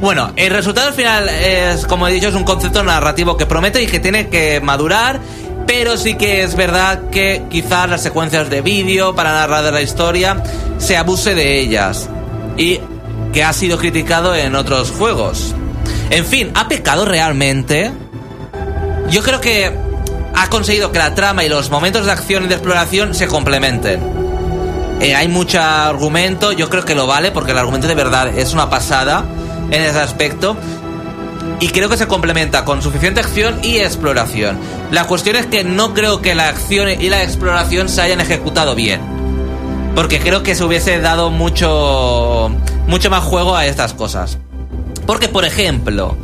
Bueno, el resultado al final es, como he dicho, es un concepto narrativo que promete y que tiene que madurar, pero sí que es verdad que quizás las secuencias de vídeo para narrar la historia se abuse de ellas y que ha sido criticado en otros juegos. En fin, ¿ha pecado realmente? Yo creo que ha conseguido que la trama y los momentos de acción y de exploración se complementen. Eh, hay mucho argumento, yo creo que lo vale, porque el argumento de verdad es una pasada en ese aspecto. Y creo que se complementa con suficiente acción y exploración. La cuestión es que no creo que la acción y la exploración se hayan ejecutado bien. Porque creo que se hubiese dado mucho, mucho más juego a estas cosas. Porque, por ejemplo,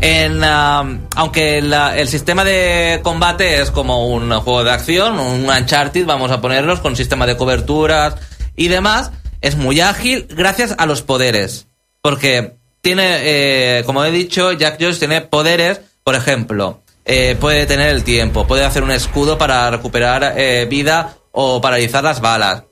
en, ah, aunque el sistema de combate es como un juego de acción, un Uncharted, vamos a ponerlos, con sistema de coberturas y demás, es muy ágil gracias a los poderes. Porque tiene, eh, como he dicho, Jack Joyce tiene poderes, por ejemplo, eh, puede tener el tiempo, puede hacer un escudo para recuperar eh, vida o paralizar las balas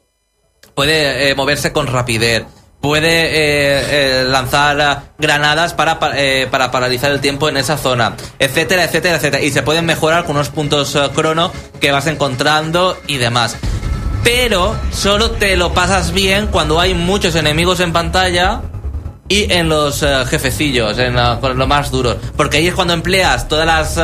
puede eh, moverse con rapidez, puede lanzar granadas para, pa- para paralizar el tiempo en esa zona, etcétera, etcétera, etcétera. Y se pueden mejorar con unos puntos crono que vas encontrando y demás. Pero solo te lo pasas bien cuando hay muchos enemigos en pantalla y en los eh, jefecillos, en ah, con lo más duros. Porque ahí es cuando empleas todas las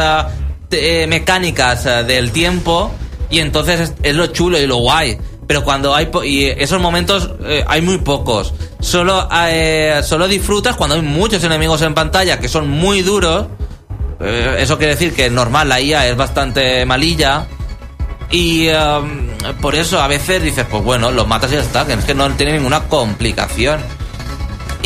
te- eh, mecánicas del tiempo y entonces es, es lo chulo y lo guay. Pero cuando hay po- y esos momentos eh, hay muy pocos. Solo eh, solo disfrutas cuando hay muchos enemigos en pantalla que son muy duros. Eh, eso quiere decir que normal la IA es bastante malilla. Y um, por eso a veces dices, pues bueno, los matas y ya está, que es que no tiene ninguna complicación.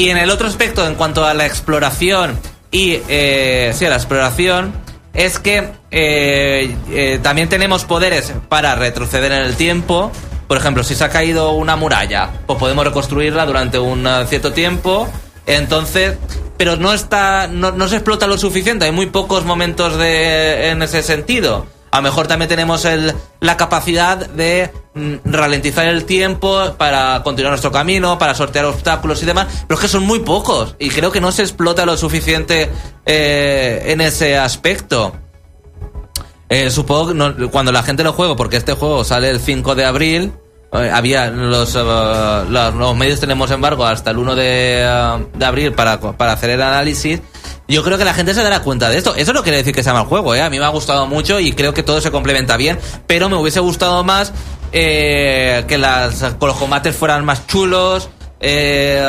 Y en el otro aspecto, en cuanto a la exploración y eh, sí, a la exploración, es que eh, eh, también tenemos poderes para retroceder en el tiempo. Por ejemplo, si se ha caído una muralla, pues podemos reconstruirla durante un cierto tiempo. Entonces, pero no está, no, no se explota lo suficiente. Hay muy pocos momentos de en ese sentido. A lo mejor también tenemos el, la capacidad de mm, ralentizar el tiempo para continuar nuestro camino, para sortear obstáculos y demás, pero es que son muy pocos y creo que no se explota lo suficiente eh, en ese aspecto. Eh, supongo que no- cuando la gente lo juega, porque este juego sale el 5 de abril, eh, había los, eh, los, medios tenemos embargo hasta el 1 de, de abril para, para hacer el análisis. Yo creo que la gente se dará cuenta de esto. Eso no quiere decir que sea mal juego, ¿eh? A mí me ha gustado mucho y creo que todo se complementa bien, pero me hubiese gustado más eh, que las, los combates fueran más chulos, eh,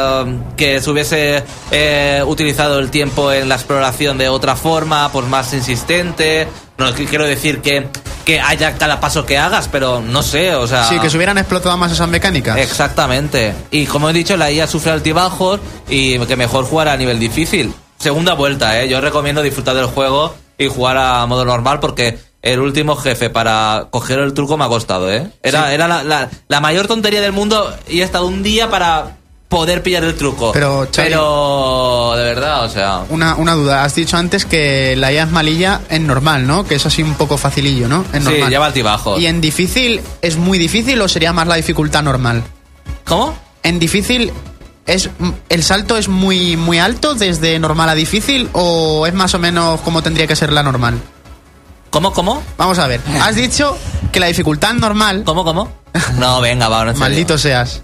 que se hubiese eh, utilizado el tiempo en la exploración de otra forma, pues más insistente. No quiero decir que, que haya cada paso que hagas, pero no sé, o sea... Sí, que se hubieran explotado más esas mecánicas. Exactamente. Y como he dicho, la IA sufre altibajos y que mejor jugar a nivel difícil. Segunda vuelta, ¿eh? Yo recomiendo disfrutar del juego y jugar a modo normal porque el último jefe para coger el truco me ha costado, ¿eh? Era, era la, la- la mayor tontería del mundo y he estado un día para poder pillar el truco. Pero, Xavi- Pero, de verdad, o sea... Una, una duda, has dicho antes que la IA es malilla en normal, ¿no? Que es así un poco facilillo, ¿no? En Sí, normal. lleva altibajos. ¿Y en difícil es muy difícil o sería más la dificultad normal? ¿Cómo? En difícil es el salto es muy muy alto desde normal a difícil o es más o menos como tendría que ser la normal. ¿Cómo, cómo? Vamos a ver. Has dicho que la dificultad normal, ¿Cómo, cómo? No, venga, va, no maldito seas.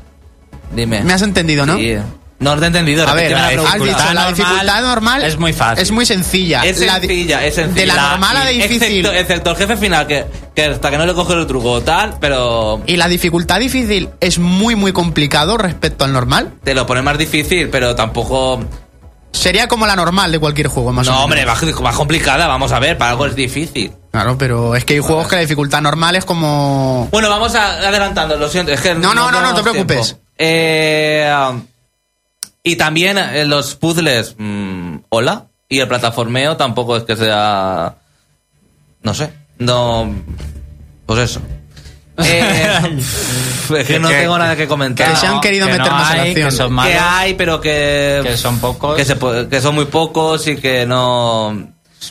Dime. Me has entendido, ¿no? Sí. No, te he entendido. A ver, la dicho la dificultad normal es muy fácil. Es muy sencilla. Es La sencilla, es sencilla. De la normal a la difícil. Excepto, excepto el jefe final, que, que hasta que no le coge el truco o tal, pero Y la dificultad difícil es muy muy complicado respecto al normal. te lo pone más difícil, pero tampoco... Sería como la normal de cualquier juego, más o No, menos. hombre, más, más complicada, vamos a ver, para algo es difícil. Claro, pero es que hay juegos que la dificultad normal es como... Bueno, vamos a, adelantando, lo siento. Es que No, no, no, no te preocupes. tiempo. Eh, y también eh, los puzzles, mm, hola. Y el plataformeo tampoco es que sea. No sé. No. Pues eso. Eh, es que no Que- tengo nada que comentar. que se han querido que meter no más en hay, acción. que son Que malos. hay, pero que. Que son pocos. Que, se que son muy pocos y que no.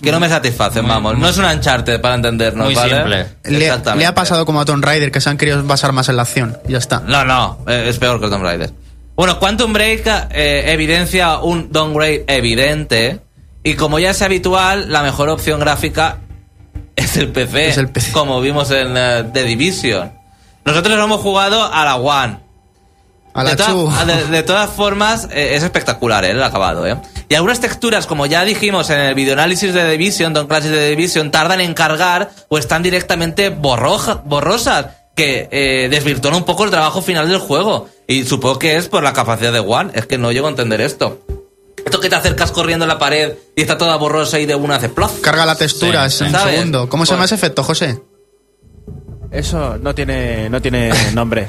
Que no me satisfacen, Muy- vamos. muy- no es un Uncharted para entendernos, Muy ¿vale? simple. Le, Exactamente. le ha pasado como a Tomb Raider, que se han querido basar más en la acción. Y ya está. No, no, eh, es peor que el Tomb Raider. Bueno, Quantum Break eh, evidencia un downgrade evidente. Y como ya es habitual, la mejor opción gráfica es el PC. Es el PC. Como vimos en eh, The Division. Nosotros hemos jugado a la One. A la de, de- de todas formas, eh, es espectacular eh, el acabado. ¿eh? Y algunas texturas, como ya dijimos en el videoanálisis de The Division, Don Classic de The Division, tardan en cargar o están directamente borroja- borrosas, que eh, desvirtúan un poco el trabajo final del juego. Y supongo que es por la capacidad de One. Es que no llego a entender esto. Esto que te acercas corriendo a la pared y está toda borrosa y de una hace plof. Carga la textura Sí, en un segundo. ¿Cómo se llama Pues- ese efecto, José? Eso no tiene, no tiene nombre.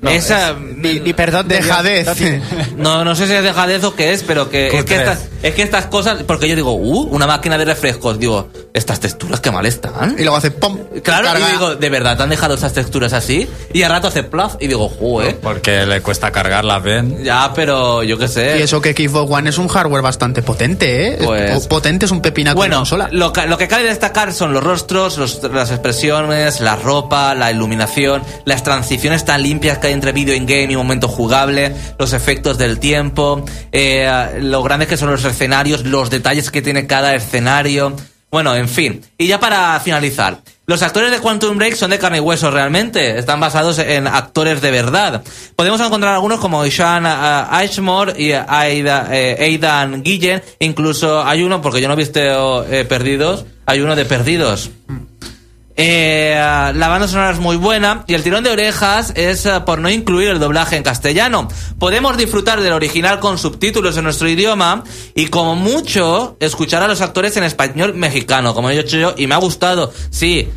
No, Esa- es- ni, ni perdón de Dejadez. no No, sé si es dejadez o qué es, pero que es que, estas, es que estas cosas, porque yo digo, uh, una máquina de refrescos, digo, estas texturas qué mal están. Y luego hace pom. Claro, carga. y digo, ¿de verdad te han dejado esas texturas así? Y al rato hace plaf y digo, joder. Porque le cuesta cargarlas bien. Ya, pero yo qué sé. Y eso que Xbox One es un hardware bastante potente, ¿eh? Pues- potente es un pepinaco de Bueno, consola. lo que, lo que cabe destacar son los rostros, los- las expresiones, la ropa, la iluminación, las transiciones tan limpias que entre video in-game y momento jugable, los efectos del tiempo, eh, lo grandes que son los escenarios, los detalles que tiene cada escenario. Bueno, en fin. Y ya para finalizar. Los actores de Quantum Break son de carne y hueso realmente. Están basados en actores de verdad. Podemos encontrar algunos como Ishan eh, Ashmore y eh, Aidan Guillen. Incluso hay uno, porque yo no he visto eh, Perdidos, hay uno de Perdidos. Eh, la banda sonora es muy buena y el tirón de orejas es eh, por no incluir el doblaje en castellano. Podemos disfrutar del original con subtítulos en nuestro idioma y como mucho escuchar a los actores en español mexicano, como he hecho yo, y me ha gustado. Sí,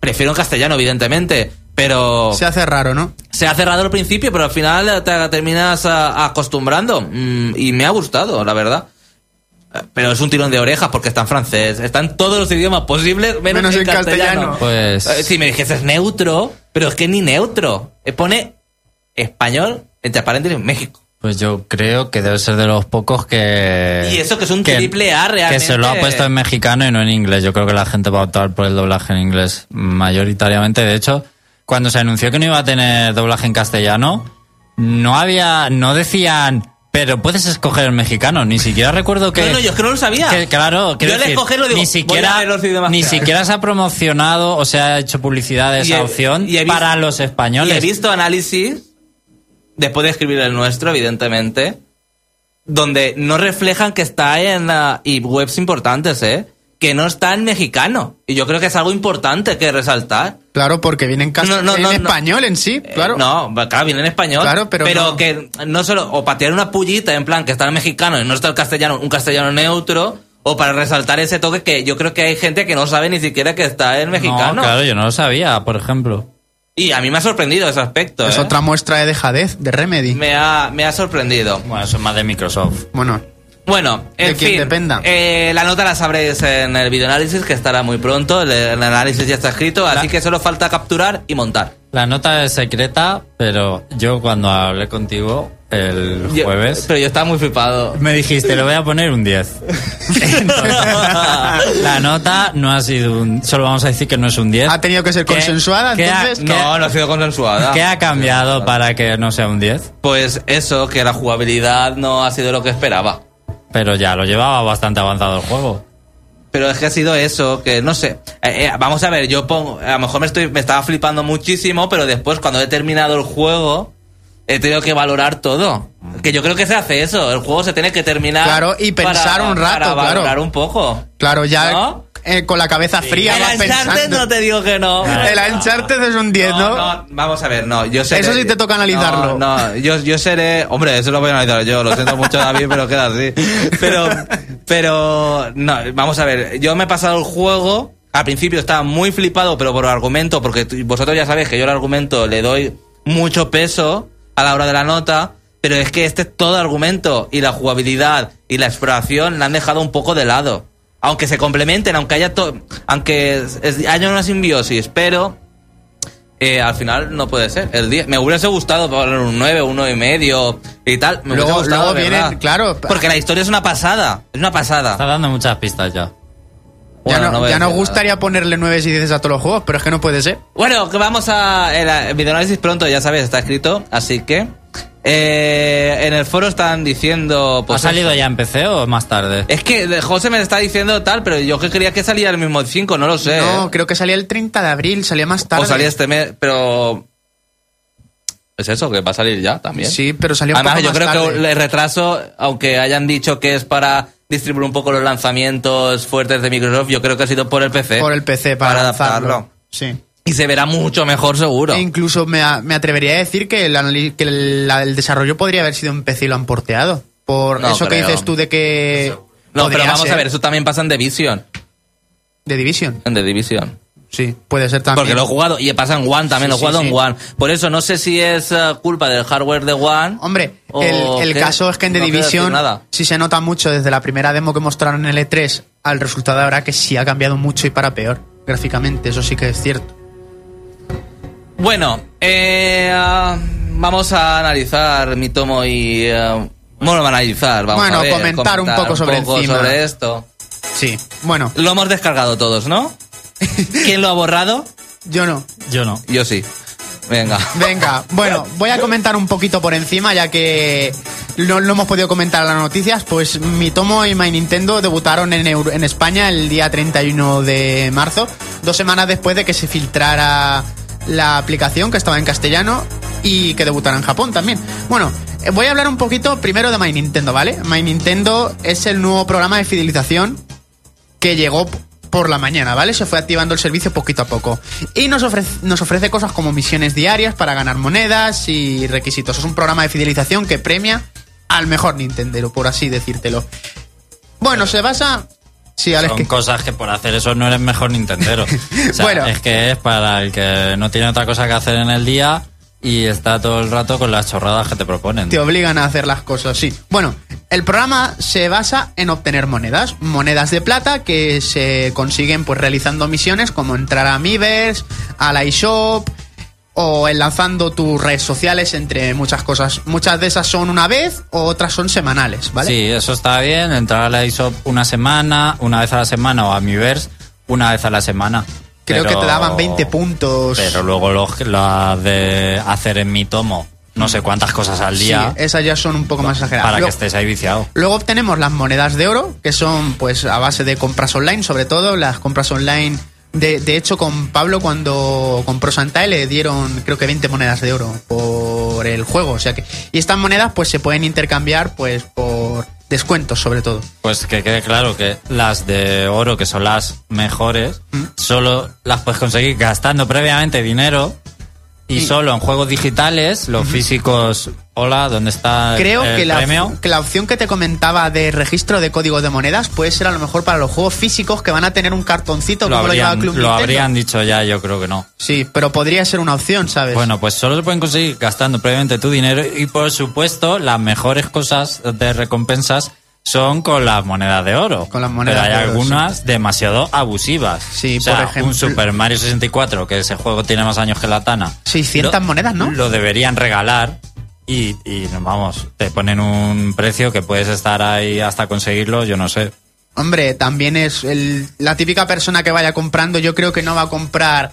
prefiero en castellano, evidentemente, pero Se hace raro, ¿no? se ha cerrado al principio, pero al final te terminas ah, acostumbrando Mm, y me ha gustado, la verdad. Pero es un tirón de orejas porque está en francés, está en todos los idiomas posibles, menos, Menos en, en castellano. castellano. Pues- Eh, si me dijeses neutro, pero es que ni neutro. Eh, Pone español, entre paréntesis, México. Pues yo creo que debe ser de los pocos que... Y eso que es un triple A Que realmente. se lo ha puesto en mexicano y no en inglés. Yo creo que la gente va a optar por el doblaje en inglés mayoritariamente. De hecho, cuando se anunció que no iba a tener doblaje en castellano, no había... No decían... Pero puedes escoger el mexicano. Ni siquiera recuerdo que... No, no, yo es que no lo sabía. Que, claro, Yo al escogerlo digo, ni siquiera, los ni siquiera se ha promocionado o se ha hecho publicidad de Y esa he- opción y he para los Y españoles. he visto análisis, después de escribir el nuestro, evidentemente, donde no reflejan que está en ah, y webs importantes, ¿eh? Que no está en mexicano. Y yo creo que es algo importante que resaltar. Claro, porque viene en, No, no, en no, no. español en sí, Eh, claro. no, claro, viene en español. Claro, pero no. que no solo, o para tirar una pullita en plan que está en mexicano y no está el castellano, un castellano neutro, o para resaltar ese toque que yo creo que hay gente que no sabe ni siquiera que está en mexicano. No, claro, yo no lo sabía, por ejemplo. Y a mí me ha sorprendido ese aspecto. Es ¿eh? otra muestra de dejadez, de Remedy. Me ha, me ha sorprendido. Bueno, eso es más de Microsoft. Bueno, Bueno, en De quien fin, dependa. eh, la nota la sabréis en el videoanálisis que estará muy pronto. El, el análisis ya está escrito, así que solo falta capturar y montar. La nota es secreta, pero yo cuando hablé contigo el Yo- jueves pero yo estaba muy flipado. me dijiste, le voy a poner un 10. Entonces, la nota no ha sido un... Solo vamos a decir que no es un 10. Ha tenido que ser ¿Qué- consensuada, qué ha- entonces. ¿qué- No, no ha sido consensuada. ¿Qué ha cambiado para que no sea un 10? Pues eso, que la jugabilidad no ha sido lo que esperaba. Pero ya lo llevaba bastante avanzado el juego. Pero es que ha sido eso, que no sé. Eh, eh, vamos a ver, yo pongo, a lo mejor me estoy, me estaba flipando muchísimo, pero después cuando he terminado el juego, he tenido que valorar todo. Que yo creo que se hace eso, el juego se tiene que terminar. Claro, y pensar un rato, para claro. valorar un poco. Claro, ya ¿No? Eh, con la cabeza fría el Uncharted pensando. no te digo que no. El Uncharted es un 10, ¿no? No, vamos a ver, no, yo seré... Eso sí te toca analizarlo. No, no, yo, yo seré... Hombre, eso lo voy a analizar yo, lo siento mucho David, pero queda así. Pero, pero, no, vamos a ver, yo me he pasado el juego, al principio estaba muy flipado, pero por el argumento, porque vosotros ya sabéis que yo al argumento le doy mucho peso a la hora de la nota, pero es que este todo argumento y la jugabilidad y la exploración la han dejado un poco de lado. Aunque se complementen, aunque haya to- aunque es- es- haya una simbiosis, pero eh, al final no puede ser. El 10. Me hubiese gustado poner un 9, un 9 y medio y tal. Me Luego- hubiese gustado, luego vienen, claro. Porque la historia es una pasada. Es una Está pasada. dando muchas pistas ya. ya Bueno, no, ya nos gustaría ponerle 9 y 10 a todos los juegos, pero es que no puede ser. Bueno, que vamos a. El, el videoanálisis pronto, ya sabes, está escrito. Así que. Eh, en el foro están diciendo. Pues, ¿Ha salido ya en PC o más tarde? Es que de- José me está diciendo tal, pero yo que quería que salía el mismo 5, no lo sé. No, ¿eh? creo que salía el 30 de abril, salía más tarde. O salía este mes, pero. Es eso, que va a salir ya también. Sí, pero salió un Además, poco yo más creo tarde. que el retraso, aunque hayan dicho que es para distribuir un poco los lanzamientos fuertes de Microsoft, yo creo que ha sido por el PC. Por el PC, para, Para lanzarlo. adaptarlo. Sí. Y se verá mucho mejor seguro. E incluso me, a- me atrevería a decir que, el, que el, la- el desarrollo podría haber sido en PC y lo han porteado. Por No eso que dices tú de que. no, pero vamos ser a ver, eso también pasa en Division. De Division. En The Division. Sí, puede ser también. Porque lo he jugado, y pasa en One también, Sí, lo he jugado sí, en. One. Por eso no sé si es eh, culpa del hardware de One. Hombre, el, el caso es que en The No Division sí se nota mucho desde la primera demo que mostraron en el E3 al resultado ahora que sí ha cambiado mucho y para peor gráficamente, eso sí que es cierto. Bueno, eh, ah, vamos a analizar mi tomo y... eh, bueno, a analizar, vamos Bueno, a ver, comentar un poco sobre encima. sobre esto. Sí, bueno, Lo hemos descargado todos, ¿no? ¿Quién lo ha borrado? yo no. Yo no. Yo sí. Venga. Venga, bueno, voy a comentar un poquito por encima, ya que no lo hemos podido comentar en las noticias. Pues mi Tomo y My Nintendo debutaron en, Euro- en España el día 31 de marzo, dos semanas después de que se filtrara la aplicación que estaba en castellano y que debutara en Japón también. Bueno, eh, voy a hablar un poquito primero de My Nintendo, ¿vale? My Nintendo es el nuevo programa de fidelización que llegó por la mañana, ¿vale? Se fue activando el servicio poquito a poco. Y nos ofrece, nos ofrece cosas como misiones diarias para ganar monedas y requisitos. Es un programa de fidelización que premia al mejor Nintendero, por así decírtelo. Bueno, se basa... Sí, Alex, Son que- cosas que por hacer eso no eres mejor Nintendero. O sea, Bueno. es que es para el que no tiene otra cosa que hacer en el día y está todo el rato con las chorradas que te proponen. te obligan a hacer las cosas, sí. Bueno, el programa se basa en obtener monedas, monedas de plata que se consiguen pues realizando misiones como entrar a Miiverse, a la eShop o enlazando tus redes sociales entre muchas cosas. Muchas de esas son una vez o otras son semanales, ¿vale? Sí, eso está bien. Entrar a la ISOP una semana, una vez a la semana o a Miiverse una vez a la semana. Creo Pero- que te daban 20 puntos. Pero luego lo, la de hacer en mi tomo no sé cuántas cosas al sí, día esas ya son un poco más exageradas. para que estés ahí viciado. Luego obtenemos las monedas de oro, que son pues a base de compras online, sobre todo las compras online. De, de hecho, con Pablo cuando compró Santa le dieron creo que 20 monedas de oro por el juego. O sea que. Y estas monedas pues se pueden intercambiar pues por descuentos sobre todo. Pues que quede claro que las de oro, que son las mejores, ¿Mm? solo las puedes conseguir gastando previamente dinero y solo en juegos digitales, los físicos, hola, ¿dónde está el- Creo el que la, premio? que la opción que te comentaba de registro de código de monedas puede ser a lo mejor para los juegos físicos que van a tener un cartoncito Lo como lo habrían, Club lo habrían dicho ya, yo creo que no. Sí, pero podría ser una opción, ¿sabes? Bueno, pues solo se pueden conseguir gastando previamente tu dinero y por supuesto las mejores cosas de recompensas son con las monedas de oro. Con las monedas Pero hay de oro, algunas demasiado abusivas. Sí, o sea, por ejemplo- un Super Mario 64, que ese juego tiene más años que la Tana. 600 lo- monedas, ¿no? Lo deberían regalar y, y, vamos, te ponen un precio que puedes estar ahí hasta conseguirlo, yo no sé. Hombre, también es el- la típica persona que vaya comprando, yo creo que no va a comprar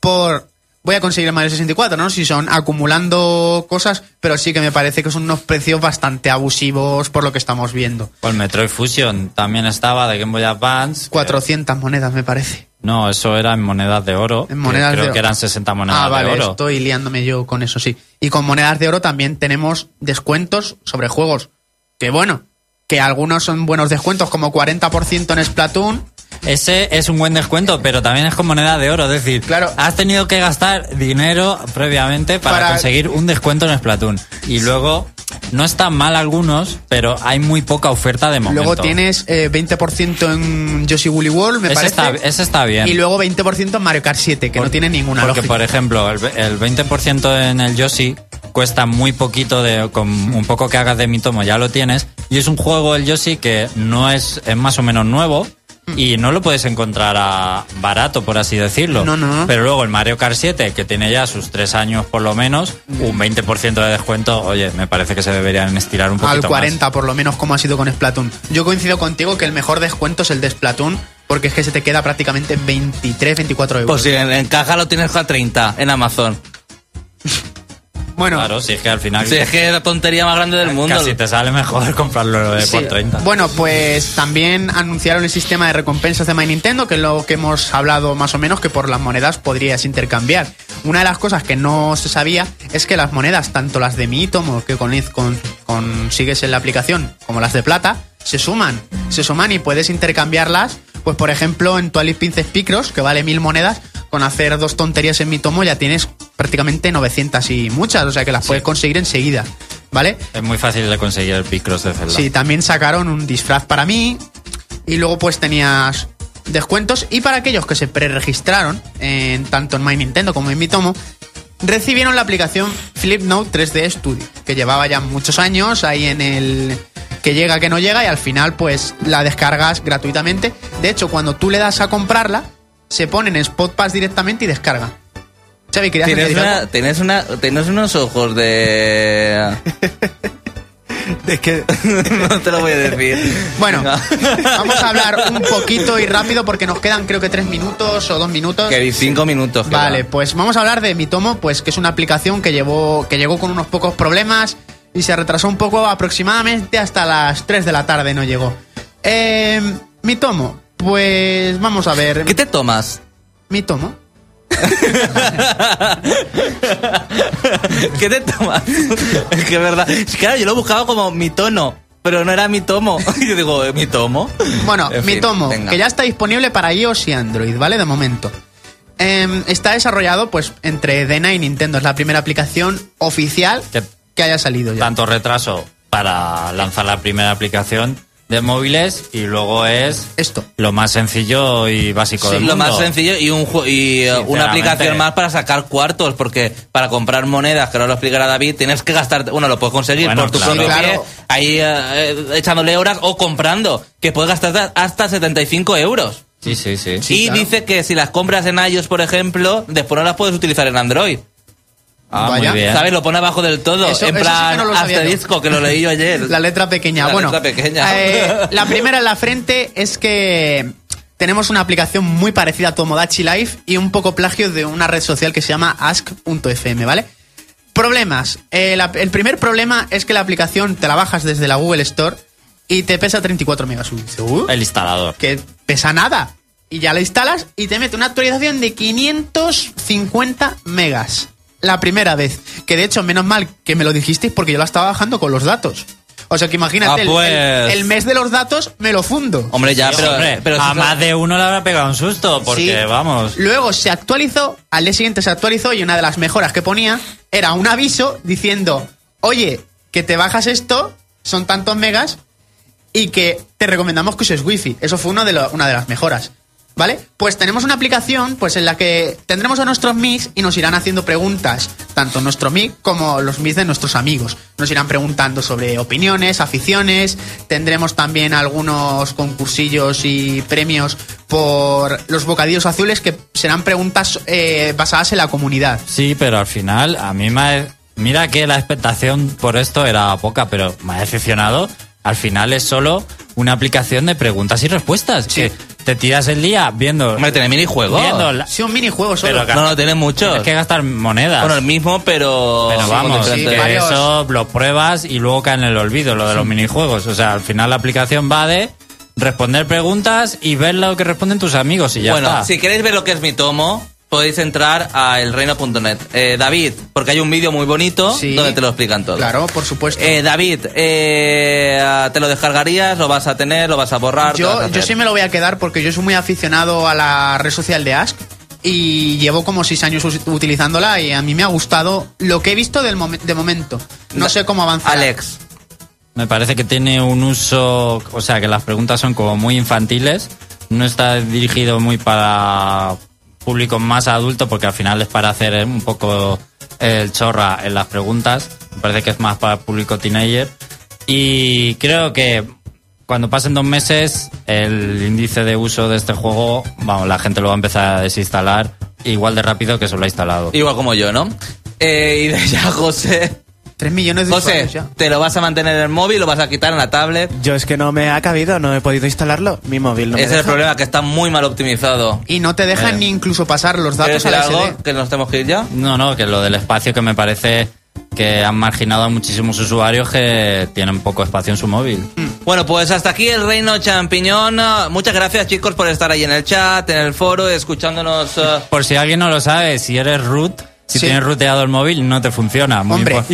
por voy a conseguir el Mario 64, ¿no? Si son acumulando cosas, pero sí que me parece que son unos precios bastante abusivos por lo que estamos viendo. El Metroid Fusion también estaba de Game Boy Advance. que- 400 monedas, me parece. No, eso era en monedas de oro. En que monedas creo de oro. que eran 60 monedas ah, vale, de oro. estoy liándome yo con eso, sí. Y con monedas de oro también tenemos descuentos sobre juegos. Que bueno, que algunos son buenos descuentos, como 40% en Splatoon. Ese es un buen descuento, pero también es con moneda de oro. Es decir, Claro. has tenido que gastar dinero previamente para, Para- conseguir un descuento en Splatoon. Y luego, no están mal algunos, pero hay muy poca oferta de momento. Luego tienes eh, 20% en Yoshi Woolly World, me ese parece. está, ese está bien. Y luego 20% en Mario Kart 7, que no tiene ninguna Porque, lógica. por ejemplo, el, el 20% en el Yoshi cuesta muy poquito, de, con un poco que hagas de mi tomo ya lo tienes. Y es un juego, el Yoshi, que no es, es más o menos nuevo. Y no lo puedes encontrar a barato, por así decirlo. No, no, no. Pero luego el Mario Kart 7, que tiene ya sus tres años por lo menos, un 20% de descuento, oye, me parece que se deberían estirar un poquito Al más. 40, por lo menos, como ha sido con Splatoon. Yo coincido contigo que el mejor descuento es el de Splatoon, porque es que se te queda prácticamente en 23, 24 euros. Pues si en, en caja lo tienes a 30 en Amazon. Bueno, Claro, si es que al final Sí, es que es la tontería más grande del mundo. casi te sale mejor comprarlo de Sí. por 30. Bueno, pues también anunciaron el sistema de recompensas de My Nintendo, que es lo que hemos hablado más o menos, que por las monedas podrías intercambiar. Una de las cosas que no se sabía es que las monedas, tanto las de Mi Tomo, que con, con- consigues en la aplicación, como las de plata, se suman. Se suman y puedes intercambiarlas, pues por ejemplo, en tu Alice Princess Picross, que vale mil monedas, con hacer dos tonterías en Mi Tomo ya tienes prácticamente 900 y muchas, o sea que las puedes conseguir enseguida, ¿vale? Es muy fácil de conseguir el Picross de Zelda. Sí, también sacaron un disfraz para mí. Y luego pues tenías descuentos. Y para aquellos que se preregistraron, en, tanto en My Nintendo como en Mi Tomo, recibieron la aplicación Flipnote 3D Studio, que llevaba ya muchos años ahí en el que llega, que no llega, y al final pues la descargas gratuitamente. De hecho, cuando tú le das a comprarla, se pone en Spot Pass directamente y descarga. Xavi, ¿querías una- tienes, una, tienes unos ojos de... Es que no te lo voy a decir. Bueno, vamos a hablar un poquito y rápido porque nos quedan creo que tres minutos o dos minutos. Que cinco minutos. Vale, pues vamos a hablar de Mitomo, pues que es una aplicación que llevó, que llegó con unos pocos problemas y se retrasó un poco aproximadamente hasta las 3 de la tarde no llegó. Eh, Mitomo, pues vamos a ver. ¿Qué te tomas? Mitomo. ¿Qué te tomas? es que es verdad. Claro, yo lo buscaba como mi tono, pero no era mi tomo. Y yo digo, ¿eh, ¿mi tomo? Bueno, En fin, Mitomo, venga. que ya está disponible para iOS y Android, ¿vale? De momento. Em, está desarrollado pues entre Dena y Nintendo. Es la primera aplicación oficial Que- que haya salido ya. Tanto retraso para lanzar la primera aplicación de móviles y luego es Esto. lo más sencillo y básico Sí, del lo mundo. más sencillo y, un, y eh, una aplicación más para sacar cuartos, porque para comprar monedas, que ahora lo explicará David, tienes que gastar, bueno, lo puedes conseguir Bueno, por tu claro. propio Claro. pie, ahí eh, eh, echándole horas o comprando, que puedes gastar hasta 75 euros. Sí, sí, sí. y claro. dice que si las compras en iOS, por ejemplo, después no las puedes utilizar en Android. Ah, Vaya. muy bien. ¿Sabes? Lo pone abajo del todo, Eso- en eso sí plan que no lo sabía yo. asterisco, que lo leí yo ayer. La letra pequeña. La bueno, letra pequeña. eh, la primera en la frente es que tenemos una aplicación muy parecida a Tomodachi Life y un poco plagio de una red social que se llama ask.fm, ¿vale? Problemas. Eh, la- el primer problema es que la aplicación te la bajas desde la Google Store y te pesa 34 megas. Uy, dice, "Uh, El instalador. que pesa nada. Y ya la instalas y te mete una actualización de 550 megas. La primera vez. Que de hecho, menos mal que me lo dijisteis porque yo la estaba bajando con los datos. O sea que imagínate, Ah, el- pues. el, el mes de los datos me lo fundo. Hombre, ya, Sí, pero, hombre, pero a más de uno le habrá pegado un susto, porque Sí. vamos. Luego se actualizó, al día siguiente se actualizó y una de las mejoras que ponía era un aviso diciendo, oye, que te bajas esto, son tantos megas, y que te recomendamos que uses wifi. Eso fue uno de lo- una de las mejoras. ¿Vale? Pues tenemos una aplicación pues en la que tendremos a nuestros MIS y nos irán haciendo preguntas, tanto nuestro MIC como los MIS de nuestros amigos. Nos irán preguntando sobre opiniones, aficiones, tendremos también algunos concursillos y premios por los bocadillos azules que serán preguntas eh, basadas en la comunidad. Sí, pero al final a mí me ha... Mira que la expectación por esto era poca, pero me ha decepcionado. Al final es solo una aplicación de preguntas y respuestas. Que te tiras el día viendo... Hombre, tiene minijuegos. viendo la- Sí, un minijuego solo. Pero No, no, tiene muchos. Tienes que gastar monedas. Bueno, el mismo, pero... Pero vamos, con sí, diferentes- que varios- eso lo pruebas y luego cae en el olvido, lo de los minijuegos. O sea, al final la aplicación va de responder preguntas y ver lo que responden tus amigos y ya bueno, está. si queréis ver lo que es mi tomo, podéis entrar a elreino.net. Eh, David, porque hay un vídeo muy bonito Sí. donde te lo explican todo. Claro, por supuesto. Eh, David, eh, ¿te lo descargarías? ¿Lo vas a tener? ¿Lo vas a borrar? ¿Qué vas a Yo, yo sí me lo voy a quedar porque yo soy muy aficionado a la red social de Ask y llevo como seis años utilizándola y a mí me ha gustado lo que he visto del momen- de momento. No sé cómo avanzar. Alex, Me parece que tiene un uso, o sea, que las preguntas son como muy infantiles. No está dirigido muy para público más adulto porque al final es para hacer un poco el chorra en las preguntas. Me parece que es más para público teenager. Y creo que cuando pasen dos meses, el índice de uso de este juego, vamos, la gente lo va a empezar a desinstalar igual de rápido que se lo ha instalado. igual como yo, ¿no? Eh, y de ya, José. Tres millones de José, usuarios ya. ¿te lo vas a mantener en el móvil? ¿Lo vas a quitar en la tablet? Yo es que no me ha cabido, no he podido instalarlo. Mi móvil no me Ese es el problema, que está muy mal optimizado. Y no te dejan Eh. ni incluso pasar los ¿Quieres datos a decir la algo? SD. ¿Que nos tenemos que ir ya? No, no, que lo del espacio que me parece que han marginado a muchísimos usuarios que tienen poco espacio en su móvil. Bueno, pues hasta aquí el Reino Champiñón. Muchas gracias, chicos, por estar ahí en el chat, en el foro, escuchándonos. eh, Por si alguien no lo sabe, si eres root, si Sí. tienes ruteado el móvil, no te funciona. Muy Hombre. impo-